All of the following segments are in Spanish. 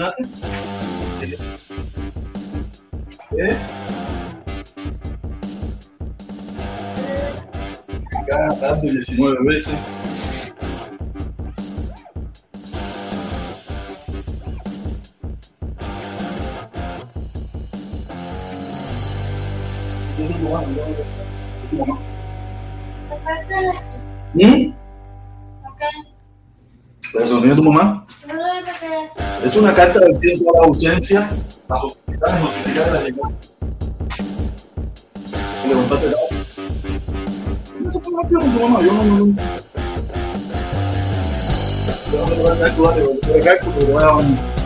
Jonathan. ¿Es? Acá dando 19 veces. ¿Mm? ¿Pero se lo enseñó tu mamá? Es una carta de ciento a la ausencia. La llegada. Y le contaste la fue no, no, no. No a a a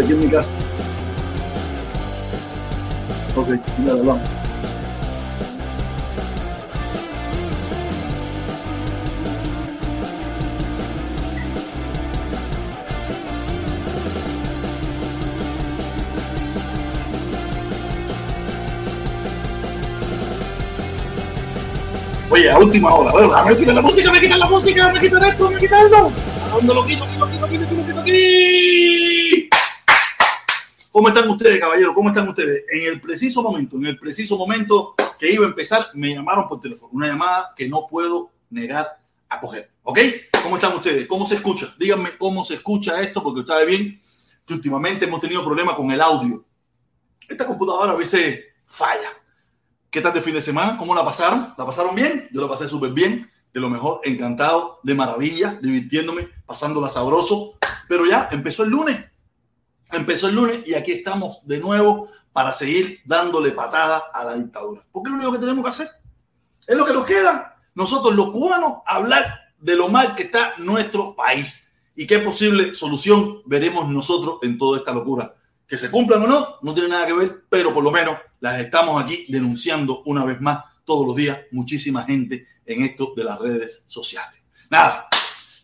Fíjate aquí en mi casa. Ok, mira, vamos. Oye, a última hora, me quitan la música, me quitan la música, me quitan esto, me quitan esto. ¿A dónde lo quito, quito, quito, quito, quito? ¿Cómo están ustedes, caballeros? ¿Cómo están ustedes? En el preciso momento, en el preciso momento que iba a empezar, me llamaron por teléfono. Una llamada que no puedo negar a coger. ¿Ok? ¿Cómo están ustedes? ¿Cómo se escucha? Díganme cómo se escucha esto, porque ustedes bien que últimamente hemos tenido problemas con el audio. Esta computadora a veces falla. ¿Qué tal de fin de semana? ¿Cómo la pasaron? ¿La pasaron bien? Yo la pasé súper bien, de lo mejor, encantado, de maravilla, divirtiéndome, pasándola sabroso. Pero ya empezó el lunes. Empezó el lunes y aquí estamos de nuevo para seguir dándole patada a la dictadura. Porque es lo único que tenemos que hacer. Es lo que nos queda. Nosotros los cubanos hablar de lo mal que está nuestro país y qué posible solución veremos nosotros en toda esta locura. Que se cumplan o no, no tiene nada que ver, pero por lo menos las estamos aquí denunciando una vez más todos los días. Muchísima gente en esto de las redes sociales. Nada.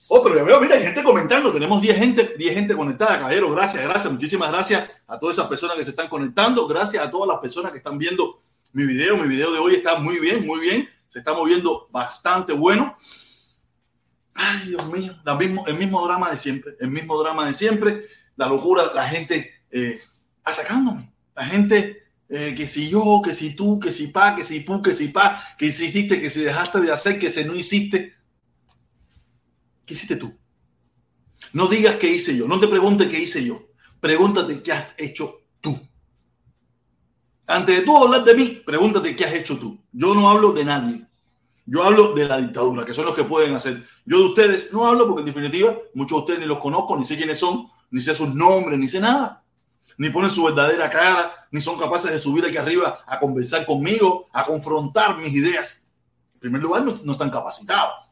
Oh, pero ya veo, mira, hay gente comentando. Tenemos 10 gente, 10 gente conectada, caballero. Gracias, gracias. Muchísimas gracias a todas esas personas que se están conectando. Gracias a todas las personas que están viendo mi video. Mi video de hoy está muy bien, muy bien. Se está moviendo bastante bueno. Ay, Dios mío, la mismo, el mismo drama de siempre, el mismo drama de siempre. La locura, la gente eh, atacándome. La gente eh, que si yo, que si tú, que si pa, que si pu, que si pa, que si hiciste, que si dejaste de hacer, que si no hiciste. ¿Qué hiciste tú? No digas qué hice yo, no te preguntes qué hice yo. Pregúntate qué has hecho tú. Antes de tú hablar de mí, pregúntate qué has hecho tú. Yo no hablo de nadie. Yo hablo de la dictadura, que son los que pueden hacer. Yo de ustedes no hablo porque en definitiva muchos de ustedes ni los conozco, ni sé quiénes son, ni sé sus nombres, ni sé nada. Ni ponen su verdadera cara, ni son capaces de subir aquí arriba a conversar conmigo, a confrontar mis ideas. En primer lugar, no, no están capacitados.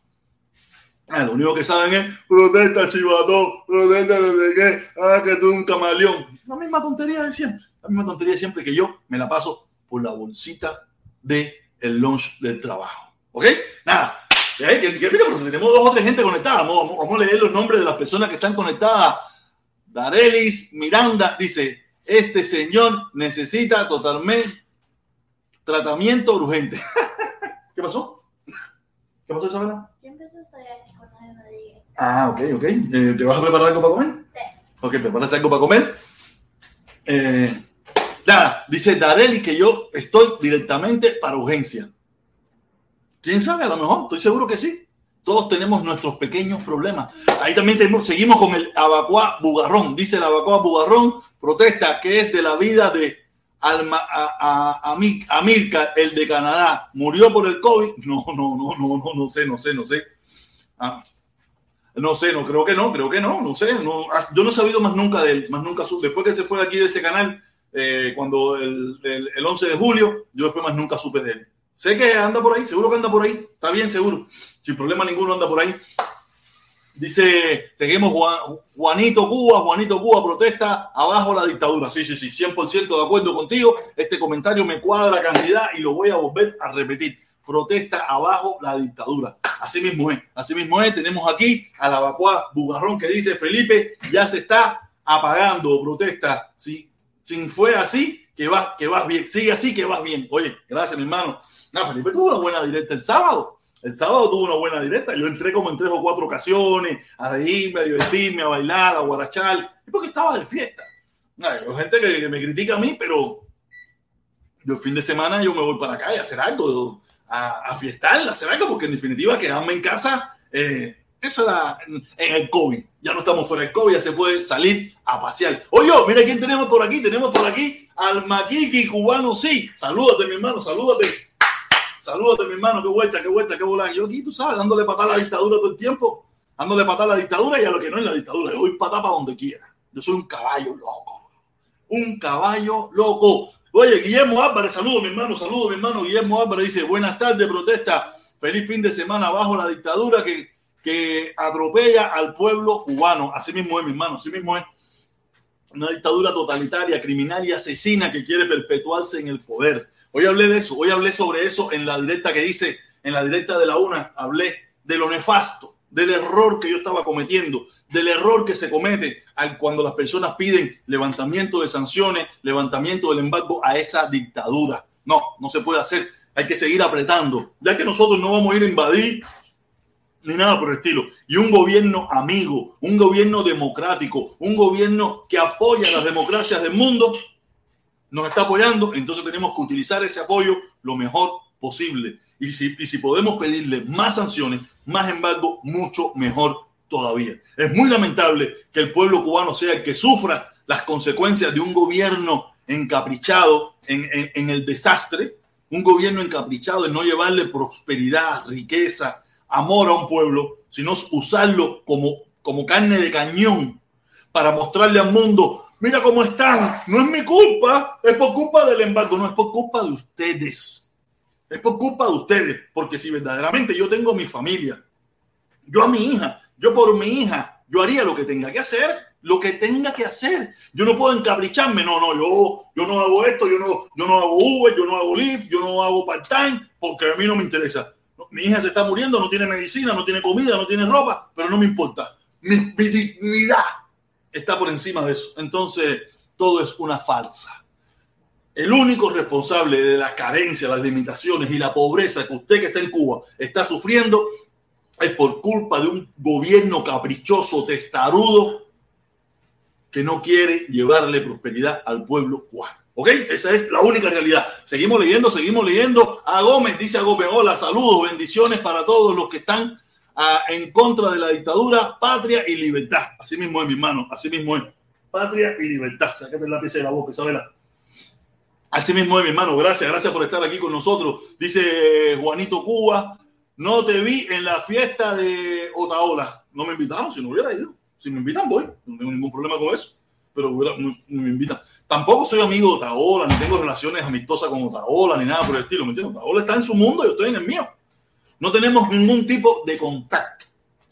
Ah, lo único que saben es protesta, chivatón, protesta desde qué, ah, que tú un camaleón. La misma tontería de siempre. La misma tontería de siempre que yo me la paso por la bolsita de el lunch del trabajo. ¿Ok? Nada. pero si tenemos dos o tres gente conectada, vamos, vamos, a leer los nombres de las personas que están conectadas. Darelis Miranda dice, este señor necesita totalmente tratamiento urgente. ¿Qué pasó? ¿Qué pasó, Isabela? Yo empecé a estudiar aquí con Ah, ok, ok. Eh, ¿Te vas a preparar algo para comer? Sí. Ok, preparas algo para comer. Eh, nada, dice Dareli que yo estoy directamente para urgencia. ¿Quién sabe? A lo mejor, estoy seguro que sí. Todos tenemos nuestros pequeños problemas. Ahí también seguimos, seguimos con el Abacuá Bugarrón. Dice el Abacuá Bugarrón, protesta que es de la vida de Alma, a, a, a, Milka, el de Canadá, murió por el COVID. No, no, no, no, no, no sé, no sé, no sé. Ah, no sé, no creo que no, creo que no, no sé. No, yo no he sabido más nunca de él, más nunca. Después que se fue aquí de este canal, eh, cuando el, el, el, 11 de julio, yo después más nunca supe de él. Sé que anda por ahí, seguro que anda por ahí, está bien, seguro. Sin problema ninguno anda por ahí. Dice, seguimos Juanito Cuba, Juanito Cuba protesta abajo la dictadura. Sí, sí, sí, 100% de acuerdo contigo. Este comentario me cuadra cantidad y lo voy a volver a repetir. Protesta abajo la dictadura. Así mismo es, así mismo es. Tenemos aquí a la vacua Bugarrón que dice, Felipe, ya se está apagando, protesta. Sí, si fue así, que vas, que vas bien. Sigue así, que vas bien. Oye, gracias, mi hermano. No, Felipe tuvo una buena directa el sábado. El sábado tuvo una buena directa. Yo entré como en tres o cuatro ocasiones a reírme, a divertirme, a bailar, a guarachar. Porque estaba de fiesta. Hay gente que, me critica a mí, pero yo el fin de semana yo me voy para acá y hacer algo, a, a fiestar, a hacer algo, porque en definitiva quedarme en casa, eh, eso era en, el COVID. Ya no estamos fuera del COVID, ya se puede salir a pasear. Oye, mira quién tenemos por aquí. Tenemos por aquí al Maquiqui cubano, sí. Salúdate, mi hermano, salúdate. Saludos mi hermano, qué vuelta, qué vuelta, qué bola. Yo aquí, tú sabes, dándole patada a la dictadura todo el tiempo, dándole patada a la dictadura y a lo que no es la dictadura. Yo voy patada para donde quiera. Yo soy un caballo loco. Un caballo loco. Oye, Guillermo Álvarez, saludos, mi hermano, saludos, mi hermano. Guillermo Álvarez dice, buenas tardes, protesta. Feliz fin de semana bajo la dictadura que, que atropella al pueblo cubano. Así mismo es, mi hermano, así mismo es. Una dictadura totalitaria, criminal y asesina que quiere perpetuarse en el poder. Hoy hablé de eso, hoy hablé sobre eso en la directa que hice, en la directa de la UNA, hablé de lo nefasto, del error que yo estaba cometiendo, del error que se comete cuando las personas piden levantamiento de sanciones, levantamiento del embargo a esa dictadura. No, no se puede hacer. Hay que seguir apretando, ya que nosotros no vamos a ir a invadir ni nada por el estilo. Y un gobierno amigo, un gobierno democrático, un gobierno que apoya las democracias del mundo, nos está apoyando, entonces tenemos que utilizar ese apoyo lo mejor posible. Y si, y si podemos pedirle más sanciones, más embargo, mucho mejor todavía. Es muy lamentable que el pueblo cubano sea el que sufra las consecuencias de un gobierno encaprichado en, el desastre, un gobierno encaprichado en no llevarle prosperidad, riqueza, amor a un pueblo, sino usarlo como, como carne de cañón para mostrarle al mundo mira cómo están. No es mi culpa, es por culpa del embargo, no es por culpa de ustedes. Es por culpa de ustedes, porque si verdaderamente yo tengo mi familia, yo a mi hija, yo por mi hija, yo haría lo que tenga que hacer, lo que tenga que hacer. Yo no puedo encapricharme, no, no, yo, yo no hago esto, yo no, yo no hago Uber, yo no hago Lyft, yo no hago part-time, porque a mí no me interesa. Mi hija se está muriendo, no tiene medicina, no tiene comida, no tiene ropa, pero no me importa. Mi, mi dignidad está por encima de eso. Entonces, todo es una falsa. El único responsable de las carencias, las limitaciones y la pobreza que usted que está en Cuba está sufriendo es por culpa de un gobierno caprichoso, testarudo, que no quiere llevarle prosperidad al pueblo cubano. ¿Ok? Esa es la única realidad. Seguimos leyendo, seguimos leyendo. A Gómez, dice a Gómez, hola, saludos, bendiciones para todos los que están en contra de la dictadura, patria y libertad. Así mismo es, mi hermano, así mismo es. Patria y libertad. Sácate el lápiz de la boca, Isabela. Así mismo es, mi hermano. Gracias, gracias por estar aquí con nosotros. Dice Juanito Cuba, no te vi en la fiesta de Otaola. No me invitaron, si no hubiera ido. Si me invitan, voy. No tengo ningún problema con eso. Pero me, me invitan. Tampoco soy amigo de Otaola, ni tengo relaciones amistosas con Otaola, ni nada por el estilo. ¿Me entiendes? Otaola está en su mundo y yo estoy en el mío. No tenemos ningún tipo de contacto,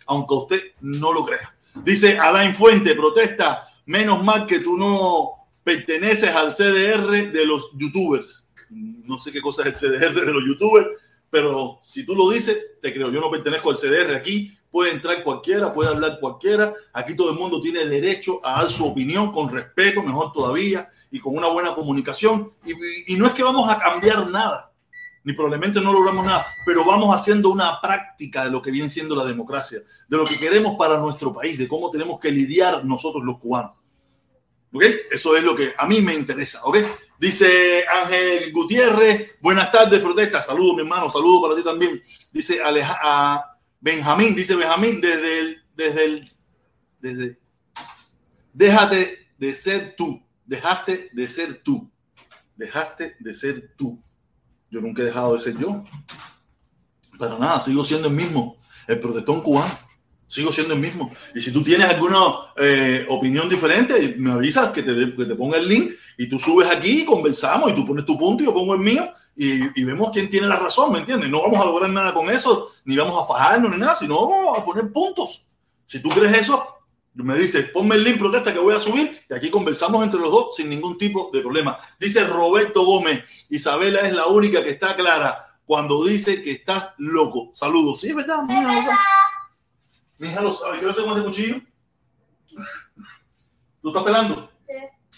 aunque usted no lo crea. Dice Alain Fuente, protesta, menos mal que tú no perteneces al CDR de los youtubers. No sé qué cosa es el CDR de los youtubers, pero si tú lo dices, te creo. Yo no pertenezco al CDR aquí, puede entrar cualquiera, puede hablar cualquiera. Aquí todo el mundo tiene derecho a dar su opinión con respeto, mejor todavía, y con una buena comunicación. Y, no es que vamos a cambiar nada, ni probablemente no logramos nada, pero vamos haciendo una práctica de lo que viene siendo la democracia, de lo que queremos para nuestro país, de cómo tenemos que lidiar nosotros los cubanos. ¿Ok? Eso es lo que a mí me interesa. ¿Ok? Dice Ángel Gutiérrez, buenas tardes, protesta. Saludos, mi hermano, saludos para ti también. Dice Aleja, Benjamín, dice Benjamín, desde el, desde el, desde, déjate de ser tú, dejaste de ser tú, dejaste de ser tú. Yo nunca he dejado de ser yo. Para nada, sigo siendo el mismo, el protestón cubano sigo siendo el mismo. Y si tú tienes alguna eh, opinión diferente, me avisas que te, que te ponga el link y tú subes aquí y conversamos y tú pones tu punto y yo pongo el mío y, y, vemos quién tiene la razón, ¿me entiendes? No vamos a lograr nada con eso, ni vamos a fajarnos ni nada, sino vamos a poner puntos. Si tú crees eso, me dices, ponme el link protesta que voy a subir y aquí conversamos entre los dos sin ningún tipo de problema. Dice Roberto Gómez, Isabela es la única que está clara cuando dice que estás loco. Saludos. Sí, ¿verdad? Mira, mi hija lo sabe. ¿Qué con ese cuchillo? ¿Lo estás pelando? Sí.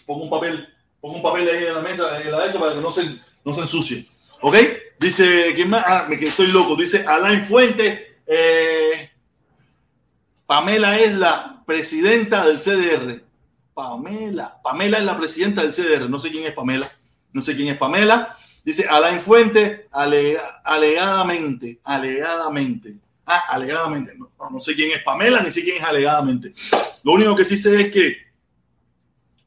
Pongo un papel, pongo un papel ahí en la mesa, en la eso, para que no se, no se ensucie. ¿Ok? Dice, ¿quién más? Ah, me que estoy loco. Dice Alain Fuente. Eh, Pamela es la presidenta del CDR. Pamela. Pamela es la presidenta del CDR. No sé quién es Pamela. No sé quién es Pamela. Dice Alain Fuente, alegadamente, alegadamente. Ah, alegadamente. No, no, sé quién es Pamela, ni sé quién es alegadamente. Lo único que sí sé es que,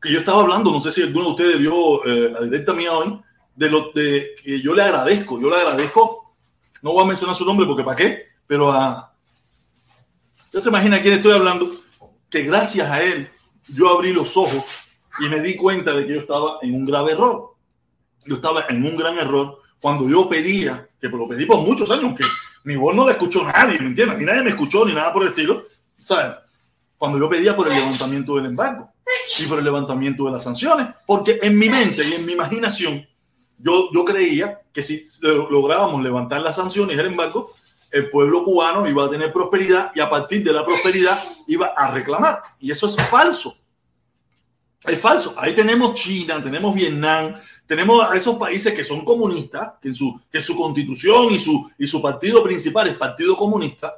que yo estaba hablando, no sé si alguno de ustedes vio eh, la directa mía hoy, de lo de que yo le agradezco, yo le agradezco, no voy a mencionar su nombre porque para qué, pero a... ¿Usted se imagina quién estoy hablando? Que gracias a él yo abrí los ojos y me di cuenta de que yo estaba en un grave error. Yo estaba en un gran error cuando yo pedía, que lo pedí por muchos años, que mi voz no la escuchó nadie, ¿me entiendes? Ni nadie me escuchó ni nada por el estilo. ¿Sabes? Cuando yo pedía por el levantamiento del embargo y por el levantamiento de las sanciones, porque en mi mente y en mi imaginación yo, yo creía que si lográbamos levantar las sanciones y el embargo, el pueblo cubano iba a tener prosperidad y a partir de la prosperidad iba a reclamar. Y eso es falso. Es falso. Ahí tenemos China, tenemos Vietnam, tenemos a esos países que son comunistas, que, su, que su constitución y su, y su partido principal es Partido Comunista,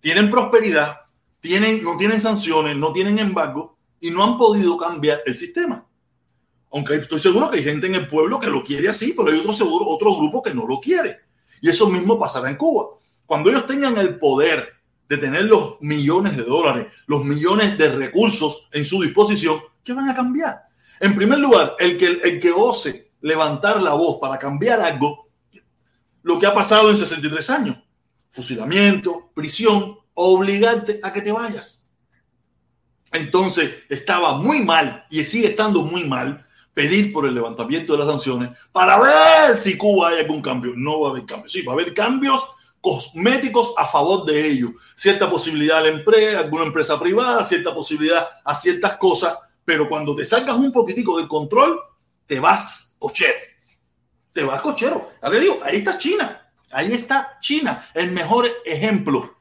tienen prosperidad, tienen, no tienen sanciones, no tienen embargo y no han podido cambiar el sistema. Aunque estoy seguro que hay gente en el pueblo que lo quiere así, pero hay otro, seguro, otro grupo que no lo quiere. Y eso mismo pasará en Cuba. Cuando ellos tengan el poder de tener los millones de dólares, los millones de recursos en su disposición, ¿qué van a cambiar? En primer lugar, el que, el que ose levantar la voz para cambiar algo, lo que ha pasado en 63 años. Fusilamiento, prisión, obligarte a que te vayas. Entonces estaba muy mal y sigue estando muy mal pedir por el levantamiento de las sanciones para ver si Cuba hay algún cambio. No va a haber cambios. Sí, va a haber cambios cosméticos a favor de ellos. Cierta posibilidad a la empresa, alguna empresa privada, cierta posibilidad a ciertas cosas, pero cuando te sacas un poquitico del control, te vas cochero. Te vas cochero. Ya le digo, ahí está China. Ahí está China, el mejor ejemplo.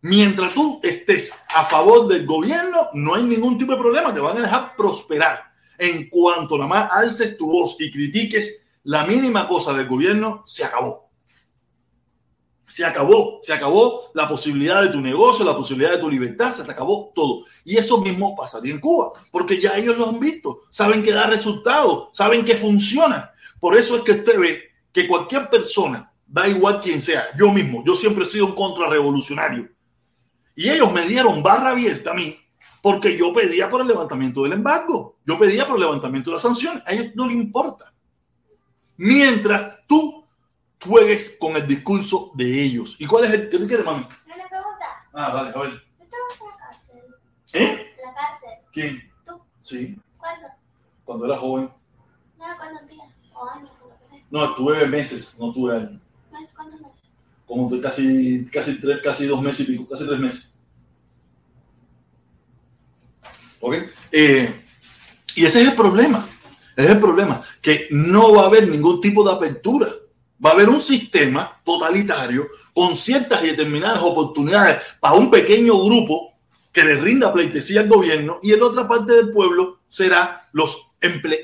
Mientras tú estés a favor del gobierno, no hay ningún tipo de problema, te van a dejar prosperar. En cuanto nada más alces tu voz y critiques la mínima cosa del gobierno, se acabó se acabó, se acabó la posibilidad de tu negocio, la posibilidad de tu libertad, se te acabó todo. Y eso mismo pasaría en Cuba, porque ya ellos lo han visto, saben que da resultados, saben que funciona. Por eso es que usted ve que cualquier persona, da igual quien sea, yo mismo, yo siempre he sido un contrarrevolucionario. Y ellos me dieron barra abierta a mí, porque yo pedía por el levantamiento del embargo, yo pedía por el levantamiento de las sanciones, a ellos no les importa. Mientras tú juegues con el discurso de ellos. ¿Y cuál es el que tú quieres, mami? Una pregunta. Ah, vale, a ver. ¿Tú estabas en la cárcel? ¿Eh? ¿En la cárcel? ¿Quién? ¿Tú? Sí, ¿Cuándo? cuando era joven. No, ¿cuándo días? ¿O años? No, estuve meses, no tuve años. ¿Cuántos meses? Como casi, casi, tres, casi dos meses y pico, casi tres meses. ¿Ok? Eh, y ese es el problema. Ese es el problema, que no va a haber ningún tipo de apertura va a haber un sistema totalitario con ciertas y determinadas oportunidades para un pequeño grupo que le rinda pleitesía al gobierno y en otra parte del pueblo será los,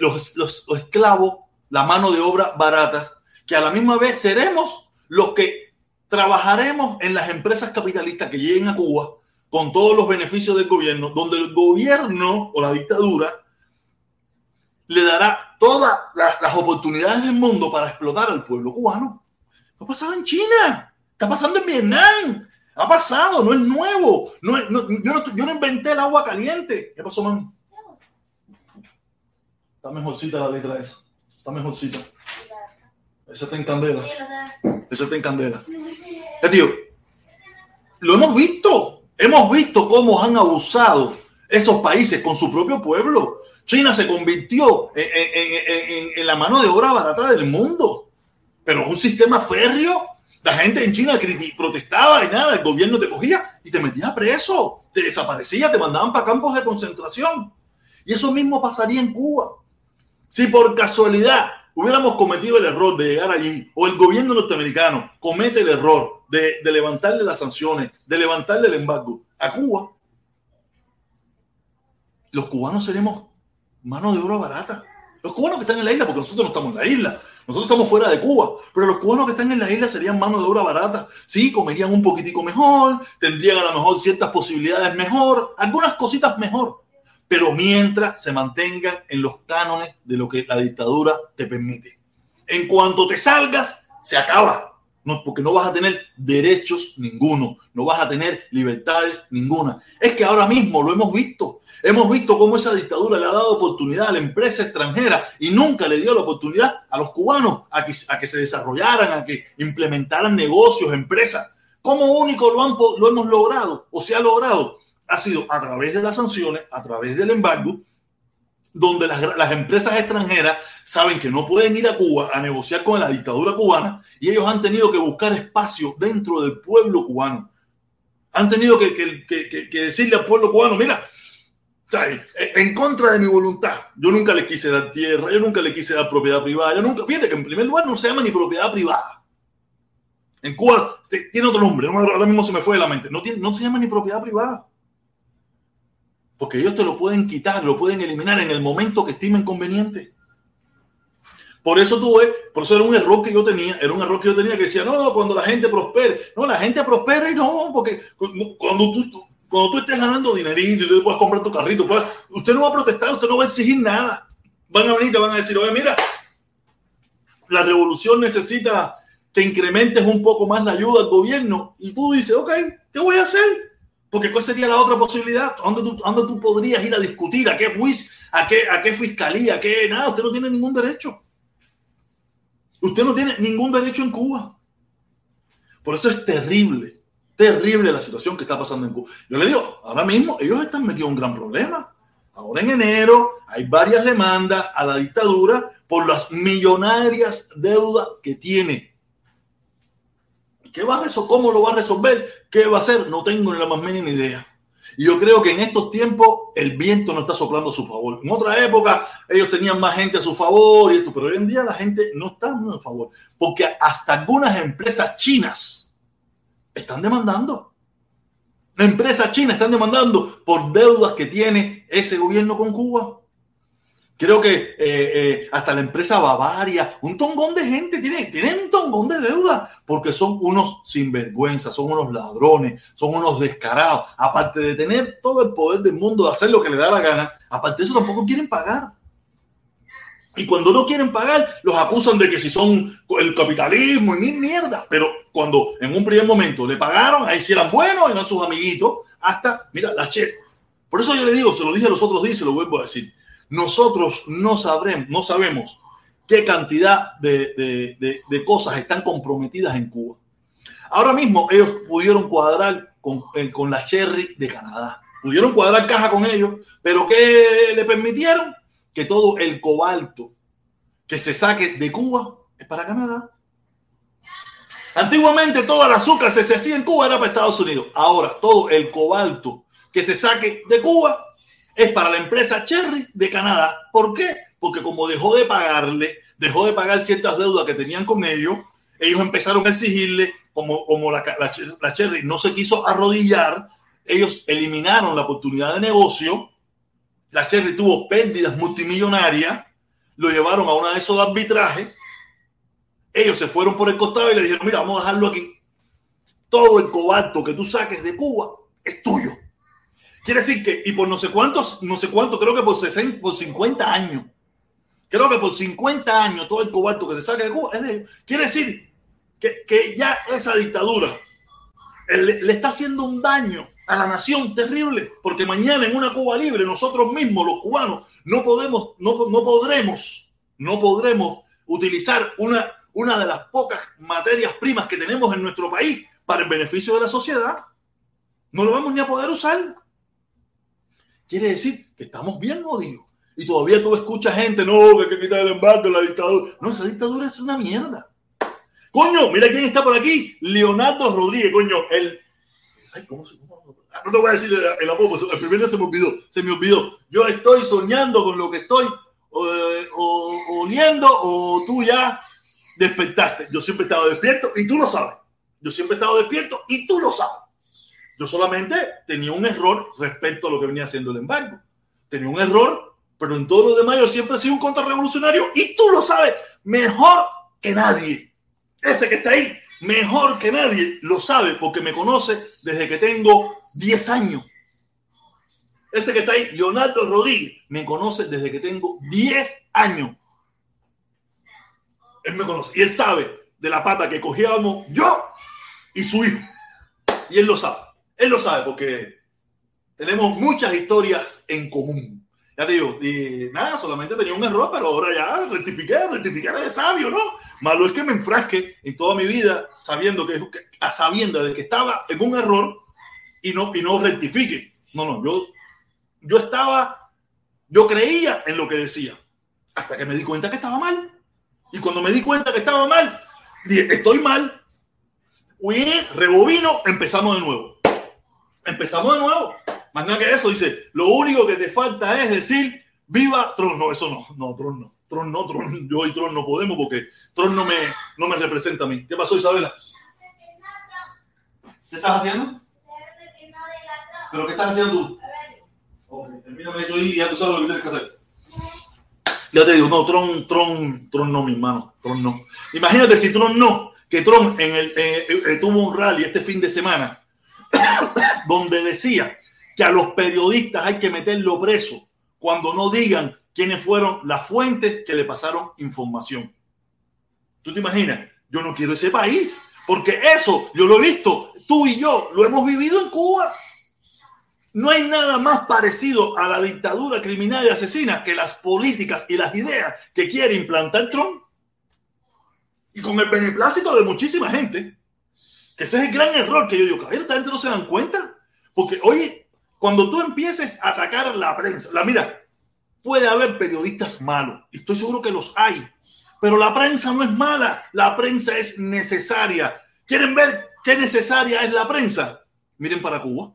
los, los, los esclavos, la mano de obra barata, que a la misma vez seremos los que trabajaremos en las empresas capitalistas que lleguen a Cuba con todos los beneficios del gobierno, donde el gobierno o la dictadura le dará todas las, oportunidades del mundo para explotar al pueblo cubano. No pasaba en China, está pasando en Vietnam, ha pasado, no es nuevo. No, yo, no, inventé el agua caliente. ¿Qué pasó, mami? Está mejorcita la letra esa. Está mejorcita. Esa está en candela. Esa está en candela. Ya, tío, lo hemos visto. Hemos visto cómo han abusado esos países con su propio pueblo. China se convirtió en, la mano de obra barata del mundo. Pero un sistema férreo, la gente en China protestaba y nada, el gobierno te cogía y te metía preso, te desaparecía, te mandaban para campos de concentración. Y eso mismo pasaría en Cuba. Si por casualidad hubiéramos cometido el error de llegar allí, o el gobierno norteamericano comete el error de, de levantarle las sanciones, de levantarle el embargo a Cuba, los cubanos seremos mano de obra barata. Los cubanos que están en la isla, porque nosotros no estamos en la isla, nosotros estamos fuera de Cuba, pero los cubanos que están en la isla serían mano de obra barata. Sí, comerían un poquitico mejor, tendrían a lo mejor ciertas posibilidades mejor, algunas cositas mejor, pero mientras se mantengan en los cánones de lo que la dictadura te permite. En cuanto te salgas, se acaba. No, porque no vas a tener derechos ninguno, no vas a tener libertades ninguna. Es que ahora mismo lo hemos visto. Hemos visto cómo esa dictadura le ha dado oportunidad a la empresa extranjera y nunca le dio la oportunidad a los cubanos a que, a que se desarrollaran, a que implementaran negocios, empresas. ¿Cómo único lo, han, lo hemos logrado o se ha logrado? Ha sido a través de las sanciones, a través del embargo, donde las, las, empresas extranjeras saben que no pueden ir a Cuba a negociar con la dictadura cubana y ellos han tenido que buscar espacio dentro del pueblo cubano. Han tenido que, que, que, que decirle al pueblo cubano, mira, en contra de mi voluntad. Yo nunca le quise dar tierra, yo nunca le quise dar propiedad privada. Yo nunca, fíjate que en primer lugar no se llama ni propiedad privada. En Cuba tiene otro nombre, ahora mismo se me fue de la mente. No, tiene, no se llama ni propiedad privada. Porque ellos te lo pueden quitar, lo pueden eliminar en el momento que estimen conveniente. Por eso tuve, por eso era un error que yo tenía, era un error que yo tenía que decía, no, cuando la gente prospere, no, la gente prospera y no, porque cuando tú, cuando tú estés ganando dinerito y tú puedes comprar tu carrito, pues, usted no va a protestar, usted no va a exigir nada. Van a venir y te van a decir, oye, mira, la revolución necesita que incrementes un poco más la ayuda al gobierno. Y tú dices, ok, ¿qué voy a hacer? Porque ¿cuál sería la otra posibilidad? ¿Dónde tú, dónde tú podrías ir a discutir? ¿A qué juicio? ¿A qué, ¿A qué fiscalía? ¿A qué? Nada, usted no tiene ningún derecho. Usted no tiene ningún derecho en Cuba. Por eso es terrible terrible la situación que está pasando en Cuba. Yo le digo, ahora mismo ellos están metidos en un gran problema. Ahora en enero hay varias demandas a la dictadura por las millonarias deudas que tiene. ¿Qué va a resolver? ¿Cómo lo va a resolver? ¿Qué va a hacer? No tengo ni la más mínima idea. Y yo creo que en estos tiempos el viento no está soplando a su favor. En otra época ellos tenían más gente a su favor y esto, pero hoy en día la gente no está a favor. Porque hasta algunas empresas chinas están demandando. Empresas chinas están demandando por deudas que tiene ese gobierno con Cuba. Creo que eh, eh, hasta la empresa Bavaria, un tongón de gente, tiene, tienen un tongón de deuda, porque son unos sinvergüenzas, son unos ladrones, son unos descarados. Aparte de tener todo el poder del mundo de hacer lo que le da la gana, aparte de eso tampoco quieren pagar. Y cuando no quieren pagar, los acusan de que si son el capitalismo y mil mierda. Pero cuando en un primer momento le pagaron, ahí sí eran buenos, eran sus amiguitos, hasta, mira, la che. Por eso yo le digo, se lo dije a los otros días se lo vuelvo a decir. Nosotros no sabremos, no sabemos qué cantidad de, de, cosas están comprometidas en Cuba. Ahora mismo ellos pudieron cuadrar con, eh, con la Cherry de Canadá. Pudieron cuadrar caja con ellos, pero ¿qué le permitieron? que todo el cobalto que se saque de Cuba es para Canadá. Antiguamente todo el azúcar se hacía en Cuba era para Estados Unidos. Ahora todo el cobalto que se saque de Cuba es para la empresa Cherry de Canadá. ¿Por qué? Porque como dejó de pagarle, dejó de pagar ciertas deudas que tenían con ellos, ellos empezaron a exigirle, como, como la, la, la Cherry no se quiso arrodillar, ellos eliminaron la oportunidad de negocio, la Cherry tuvo pérdidas multimillonarias, lo llevaron a una de esos arbitrajes, ellos se fueron por el costado y le dijeron, mira, vamos a dejarlo aquí. Todo el cobalto que tú saques de Cuba es tuyo. Quiere decir que, y por no sé cuántos, no sé cuánto, creo que por, 60, por 50 años, creo que por 50 años todo el cobalto que se saque de Cuba es de. Quiere decir que, que ya esa dictadura le, le está haciendo un daño a la nación terrible, porque mañana en una Cuba libre nosotros mismos, los cubanos, no podemos, no, no podremos, no podremos utilizar una, una de las pocas materias primas que tenemos en nuestro país para el beneficio de la sociedad. No lo vamos ni a poder usar. Quiere decir que estamos bien jodidos. Y todavía tú escuchas gente, no, que hay que quitar el embargo, la dictadura. No, esa dictadura es una mierda. Coño, mira quién está por aquí. Leonardo Rodríguez, coño, el. Ay, ¿cómo? No te voy a decir el, el apodo, el primero se me olvidó, se me olvidó. Yo estoy soñando con lo que estoy eh, o, oliendo o tú ya despertaste. Yo siempre he estado despierto y tú lo sabes. Yo siempre he estado despierto y tú lo sabes. Yo solamente tenía un error respecto a lo que venía haciendo el embargo. Tenía un error, pero en todo lo demás yo siempre he sido un contrarrevolucionario y tú lo sabes mejor que nadie. Ese que está ahí, mejor que nadie, lo sabe porque me conoce desde que tengo 10 años. Ese que está ahí, Leonardo Rodríguez, me conoce desde que tengo 10 años. Él me conoce y él sabe de la pata que cogíamos yo y su hijo. Y él lo sabe. Él lo sabe porque tenemos muchas historias en común. Ya te digo, y nada, solamente tenía un error, pero ahora ya rectifiqué, rectifiqué de sabio, ¿no? Malo es que me enfrasque en toda mi vida sabiendo que, a sabiendo de que estaba en un error y no, y no rectifique. No, no, yo, yo estaba, yo creía en lo que decía, hasta que me di cuenta que estaba mal. Y cuando me di cuenta que estaba mal, dije, estoy mal. Uy, rebobino, empezamos de nuevo. Empezamos de nuevo. Más nada que eso, dice, lo único que te falta es decir, viva Tron. No, eso no, no, Tron no. Tron no, Tron, yo y Tron no podemos porque Tron no me, no me representa a mí. ¿Qué pasó, Isabela? ¿Qué estás haciendo? ¿Pero qué estás haciendo tú? Termíname eso y ya tú sabes lo que tienes que hacer. Ya te digo, no, Tron, Tron, Tron no, mi hermano, Tron no. Imagínate si Tron no, que Tron en el, eh, eh, tuvo un rally este fin de semana donde decía que a los periodistas hay que meterlo preso cuando no digan quiénes fueron las fuentes que le pasaron información. ¿Tú te imaginas? Yo no quiero ese país, porque eso yo lo he visto, tú y yo lo hemos vivido en Cuba. No hay nada más parecido a la dictadura criminal y asesina que las políticas y las ideas que quiere implantar Trump. Y con el beneplácito de muchísima gente, que ese es el gran error que yo digo, que esta gente no se dan cuenta. Porque, oye, cuando tú empieces a atacar la prensa, la mira, puede haber periodistas malos, y estoy seguro que los hay, pero la prensa no es mala, la prensa es necesaria. ¿Quieren ver qué necesaria es la prensa? Miren para Cuba.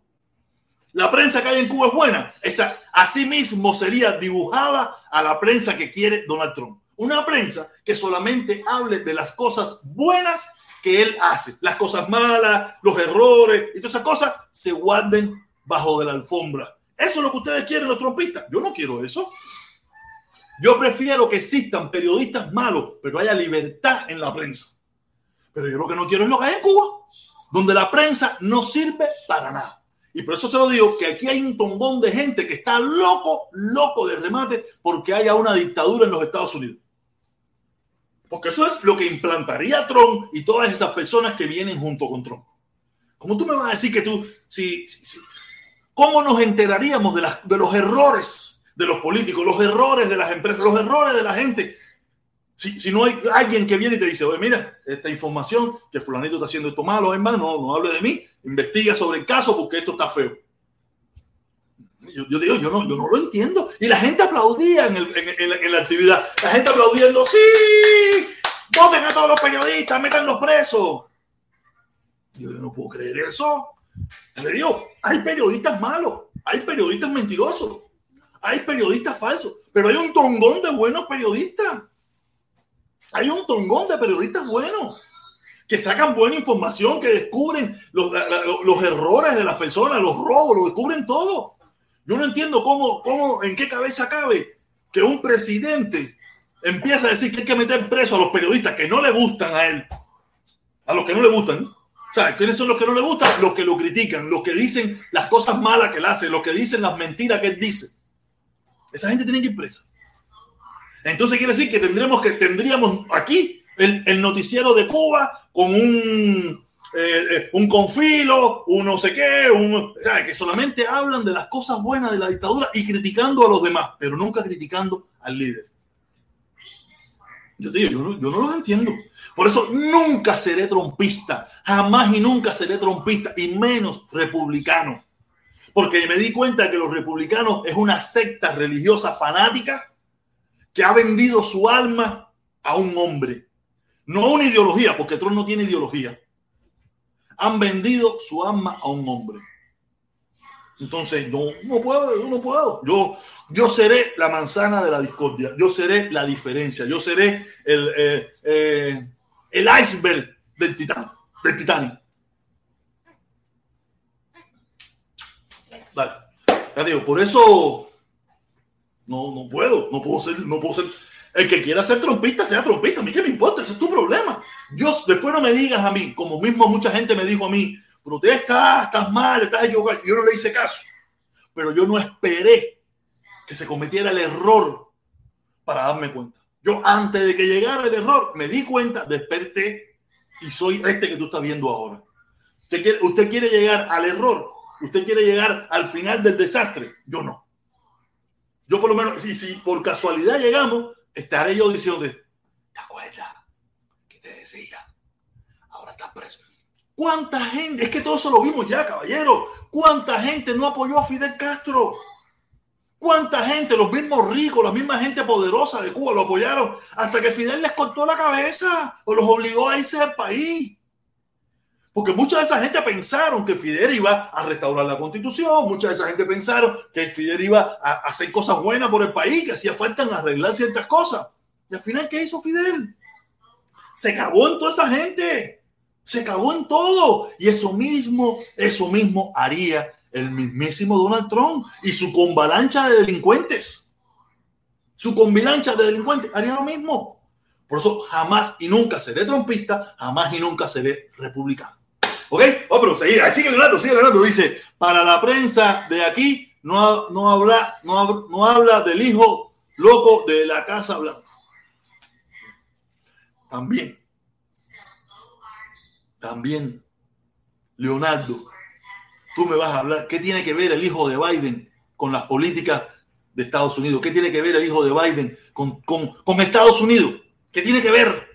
La prensa que hay en Cuba es buena. Esa, así mismo sería dibujada a la prensa que quiere Donald Trump. Una prensa que solamente hable de las cosas buenas que él hace. Las cosas malas, los errores y todas esas cosas se guarden bajo de la alfombra. Eso es lo que ustedes quieren los trompistas. Yo no quiero eso. Yo prefiero que existan periodistas malos, pero haya libertad en la prensa. Pero yo lo que no quiero es lo que hay en Cuba, donde la prensa no sirve para nada. Y por eso se lo digo que aquí hay un tongón de gente que está loco, loco de remate porque haya una dictadura en los Estados Unidos. Porque eso es lo que implantaría Trump y todas esas personas que vienen junto con Trump. ¿Cómo tú me vas a decir que tú, si, si, si cómo nos enteraríamos de, las, de los errores de los políticos, los errores de las empresas, los errores de la gente? Si, si, no hay alguien que viene y te dice, oye, mira, esta información que fulanito está haciendo esto malo, más, no, no hable de mí, investiga sobre el caso porque esto está feo. Yo, digo, yo no, yo no lo entiendo. Y la gente aplaudía en, el, en, en, la, en la, actividad. La gente aplaudiendo, sí, voten a todos los periodistas, métanlos presos. Yo, no puedo creer eso. Le digo, hay periodistas malos, hay periodistas mentirosos, hay periodistas falsos, pero hay un tongón de buenos periodistas. Hay un tongón de periodistas buenos. que sacan buena información, que descubren los, los errores de las personas, los robos, lo descubren todo. Yo no entiendo cómo, cómo, en qué cabeza cabe que un presidente empieza a decir que hay que meter preso a los periodistas que no le gustan a él, a los que no le gustan. O sea, ¿quiénes son los que no le gustan? Los que lo critican, los que dicen las cosas malas que él hace, los que dicen las mentiras que él dice. Esa gente tiene que ir presa. Entonces quiere decir que tendremos que tendríamos aquí el noticiero de Cuba con un eh, eh, un confilo, un no sé qué, un, que solamente hablan de las cosas buenas de la dictadura y criticando a los demás, pero nunca criticando al líder. Yo, digo, yo, no, yo no los entiendo. Por eso nunca seré trompista, jamás y nunca seré trompista, y menos republicano. Porque me di cuenta que los republicanos es una secta religiosa fanática que ha vendido su alma a un hombre, no a una ideología, porque Trump no tiene ideología han vendido su alma a un hombre. Entonces, yo no puedo, yo no puedo. Yo, yo seré la manzana de la discordia, yo seré la diferencia, yo seré el, eh, eh, el iceberg del titán, del Titanic. Dale. Ya por eso no, no puedo, no puedo ser, no puedo ser. El que quiera ser trompista, sea trompista. A mí qué me importa, ese es tu problema. Después no me digas a mí, como mismo mucha gente me dijo a mí, protesta, estás mal, estás equivocado. Yo no le hice caso, pero yo no esperé que se cometiera el error para darme cuenta. Yo antes de que llegara el error, me di cuenta, desperté y soy este que tú estás viendo ahora. Usted quiere, usted quiere llegar al error, usted quiere llegar al final del desastre. Yo no. Yo por lo menos, si, si por casualidad llegamos, estaré yo diciendo, ¿te acuerdas? Ahora está preso. ¿Cuánta gente? Es que todo eso lo vimos ya, caballero. ¿Cuánta gente no apoyó a Fidel Castro? ¿Cuánta gente, los mismos ricos, la misma gente poderosa de Cuba lo apoyaron hasta que Fidel les cortó la cabeza o los obligó a irse al país? Porque mucha de esa gente pensaron que Fidel iba a restaurar la constitución, mucha de esa gente pensaron que Fidel iba a hacer cosas buenas por el país, que hacía falta arreglar ciertas cosas. Y al final, ¿qué hizo Fidel? Se cagó en toda esa gente, se cagó en todo. Y eso mismo, eso mismo haría el mismísimo Donald Trump y su convalancha de delincuentes. Su convalancha de delincuentes haría lo mismo. Por eso jamás y nunca seré trompista, jamás y nunca seré republicano. ¿Ok? Oh, pero sigue, sigue Leonardo, sigue Leonardo. Dice, para la prensa de aquí no, no, habla, no, no habla del hijo loco de la Casa Blanca también, también, Leonardo, tú me vas a hablar, ¿qué tiene que ver el hijo de Biden con las políticas de Estados Unidos? ¿Qué tiene que ver el hijo de Biden con, con Estados Unidos? ¿Qué tiene que ver?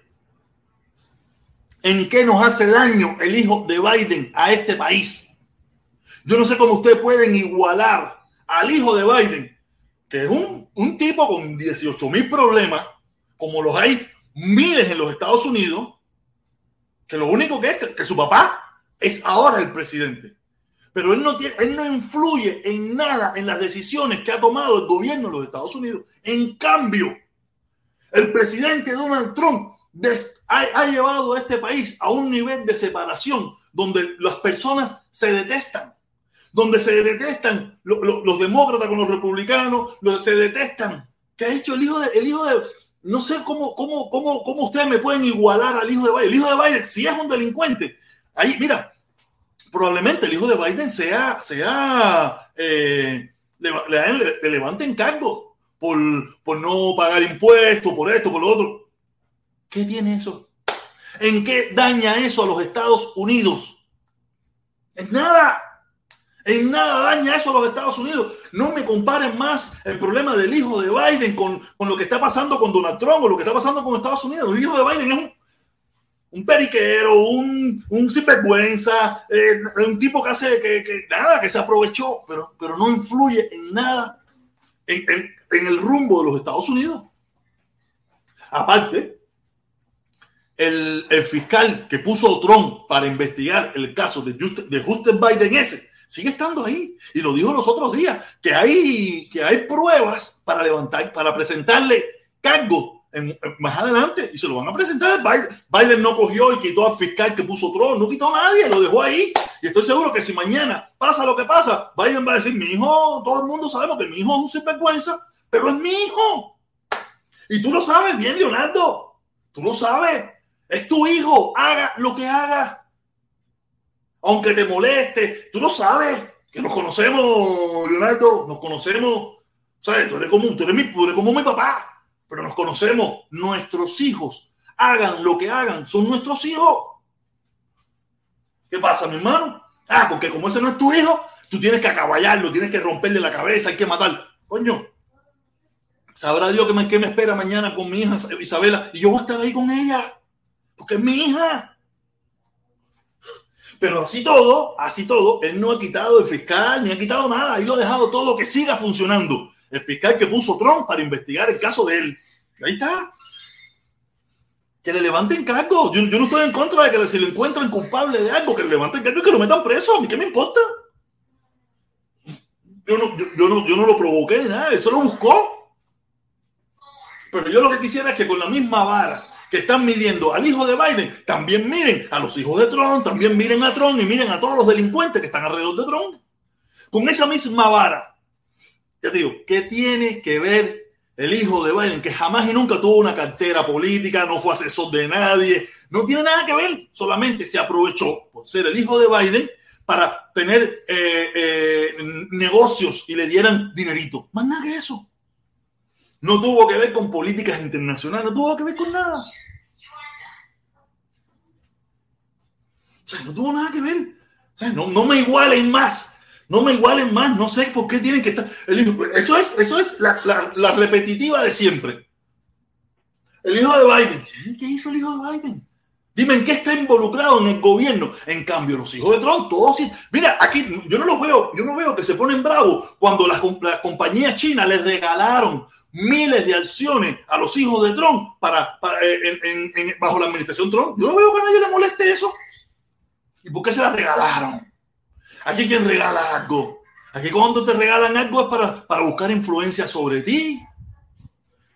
¿En qué nos hace daño el hijo de Biden a este país? Yo no sé cómo ustedes pueden igualar al hijo de Biden, que es un, un tipo con 18 mil problemas, como los hay miles en los Estados Unidos, que lo único que es que, su papá es ahora el presidente. Pero él no, tiene, él no influye en nada en las decisiones que ha tomado el gobierno de los Estados Unidos. En cambio, el presidente Donald Trump ha, llevado a este país a un nivel de separación donde las personas se detestan, donde se detestan los demócratas con los republicanos, se detestan. ¿Qué ha hecho el hijo de, el hijo de, no sé cómo, cómo, cómo, cómo ustedes me pueden igualar al hijo de Biden. El hijo de Biden, si es un delincuente, ahí, mira, probablemente el hijo de Biden sea, sea eh, le, le, levanten cargo por, por no pagar impuestos, por esto, por lo otro. ¿Qué tiene eso? ¿En qué daña eso a los Estados Unidos? En nada. En nada daña eso a los Estados Unidos. No me comparen más el problema del hijo de Biden con, lo que está pasando con Donald Trump o lo que está pasando con Estados Unidos. El hijo de Biden es un, periquero, un, un sinvergüenza, eh, un tipo que hace que, nada, que se aprovechó, pero, pero no influye en nada en, el rumbo de los Estados Unidos. Aparte, el, fiscal que puso Trump para investigar el caso de de Justin Biden ese sigue estando ahí. Y lo dijo los otros días, que hay, que hay pruebas para levantar, para presentarle cargos más adelante y se lo van a presentar. Biden, no cogió y quitó al fiscal que puso Trump, no quitó a nadie, lo dejó ahí. Y estoy seguro que si mañana pasa lo que pasa, Biden va a decir, mi hijo, todo el mundo sabemos que mi hijo es un sinvergüenza, pero es mi hijo. Y tú lo sabes bien, Leonardo. Tú lo sabes. Es tu hijo. Haga lo que haga. Aunque te moleste. Tú lo sabes. Que nos conocemos, Leonardo. Nos conocemos. ¿Sabes? Tú eres como, tú eres mi, tú eres como mi papá pero nos conocemos. Nuestros hijos, hagan lo que hagan, son nuestros hijos. ¿Qué pasa, mi hermano? Ah, porque como ese no es tu hijo, tú tienes que acaballarlo, tienes que romperle la cabeza, hay que matar. Coño, sabrá Dios que me, me espera mañana con mi hija Isabela y yo voy a estar ahí con ella, porque es mi hija. Pero así todo, así todo, él no ha quitado el fiscal, ni ha quitado nada, él lo ha dejado todo que siga funcionando el fiscal que puso Trump para investigar el caso de él. Ahí está. Que le levanten cargo. Yo, no estoy en contra de que si lo encuentran culpable de algo, que le levanten cargo y que lo metan preso. ¿A mí qué me importa? Yo no, yo, no, yo no lo provoqué ni nada, eso lo buscó. Pero yo lo que quisiera es que con la misma vara que están midiendo al hijo de Biden, también miren a los hijos de Trump, también miren a Trump y miren a todos los delincuentes que están alrededor de Trump. Con esa misma vara ya te digo, ¿qué tiene que ver el hijo de Biden, que jamás y nunca tuvo una cartera política, no fue asesor de nadie? No tiene nada que ver, solamente se aprovechó por ser el hijo de Biden para tener eh, eh, negocios y le dieran dinerito. Más nada que eso. No tuvo que ver con políticas internacionales, no tuvo que ver con nada. No tuvo nada que ver. No, no me igualen más no me igualen más, no sé por qué tienen que estar. eso es, eso es la, repetitiva de siempre. El hijo de Biden. ¿Qué hizo el hijo de Biden? Dime en qué está involucrado en el gobierno. En cambio, los hijos de Trump, todos. Mira, aquí yo no los veo, yo no veo que se ponen bravos cuando las, compañías chinas les regalaron miles de acciones a los hijos de Trump para, eh, bajo la administración Trump. Yo no veo que nadie le moleste eso. ¿Y por qué se las regalaron? Aquí quien regala algo. Aquí cuando te regalan algo es para, para buscar influencia sobre ti.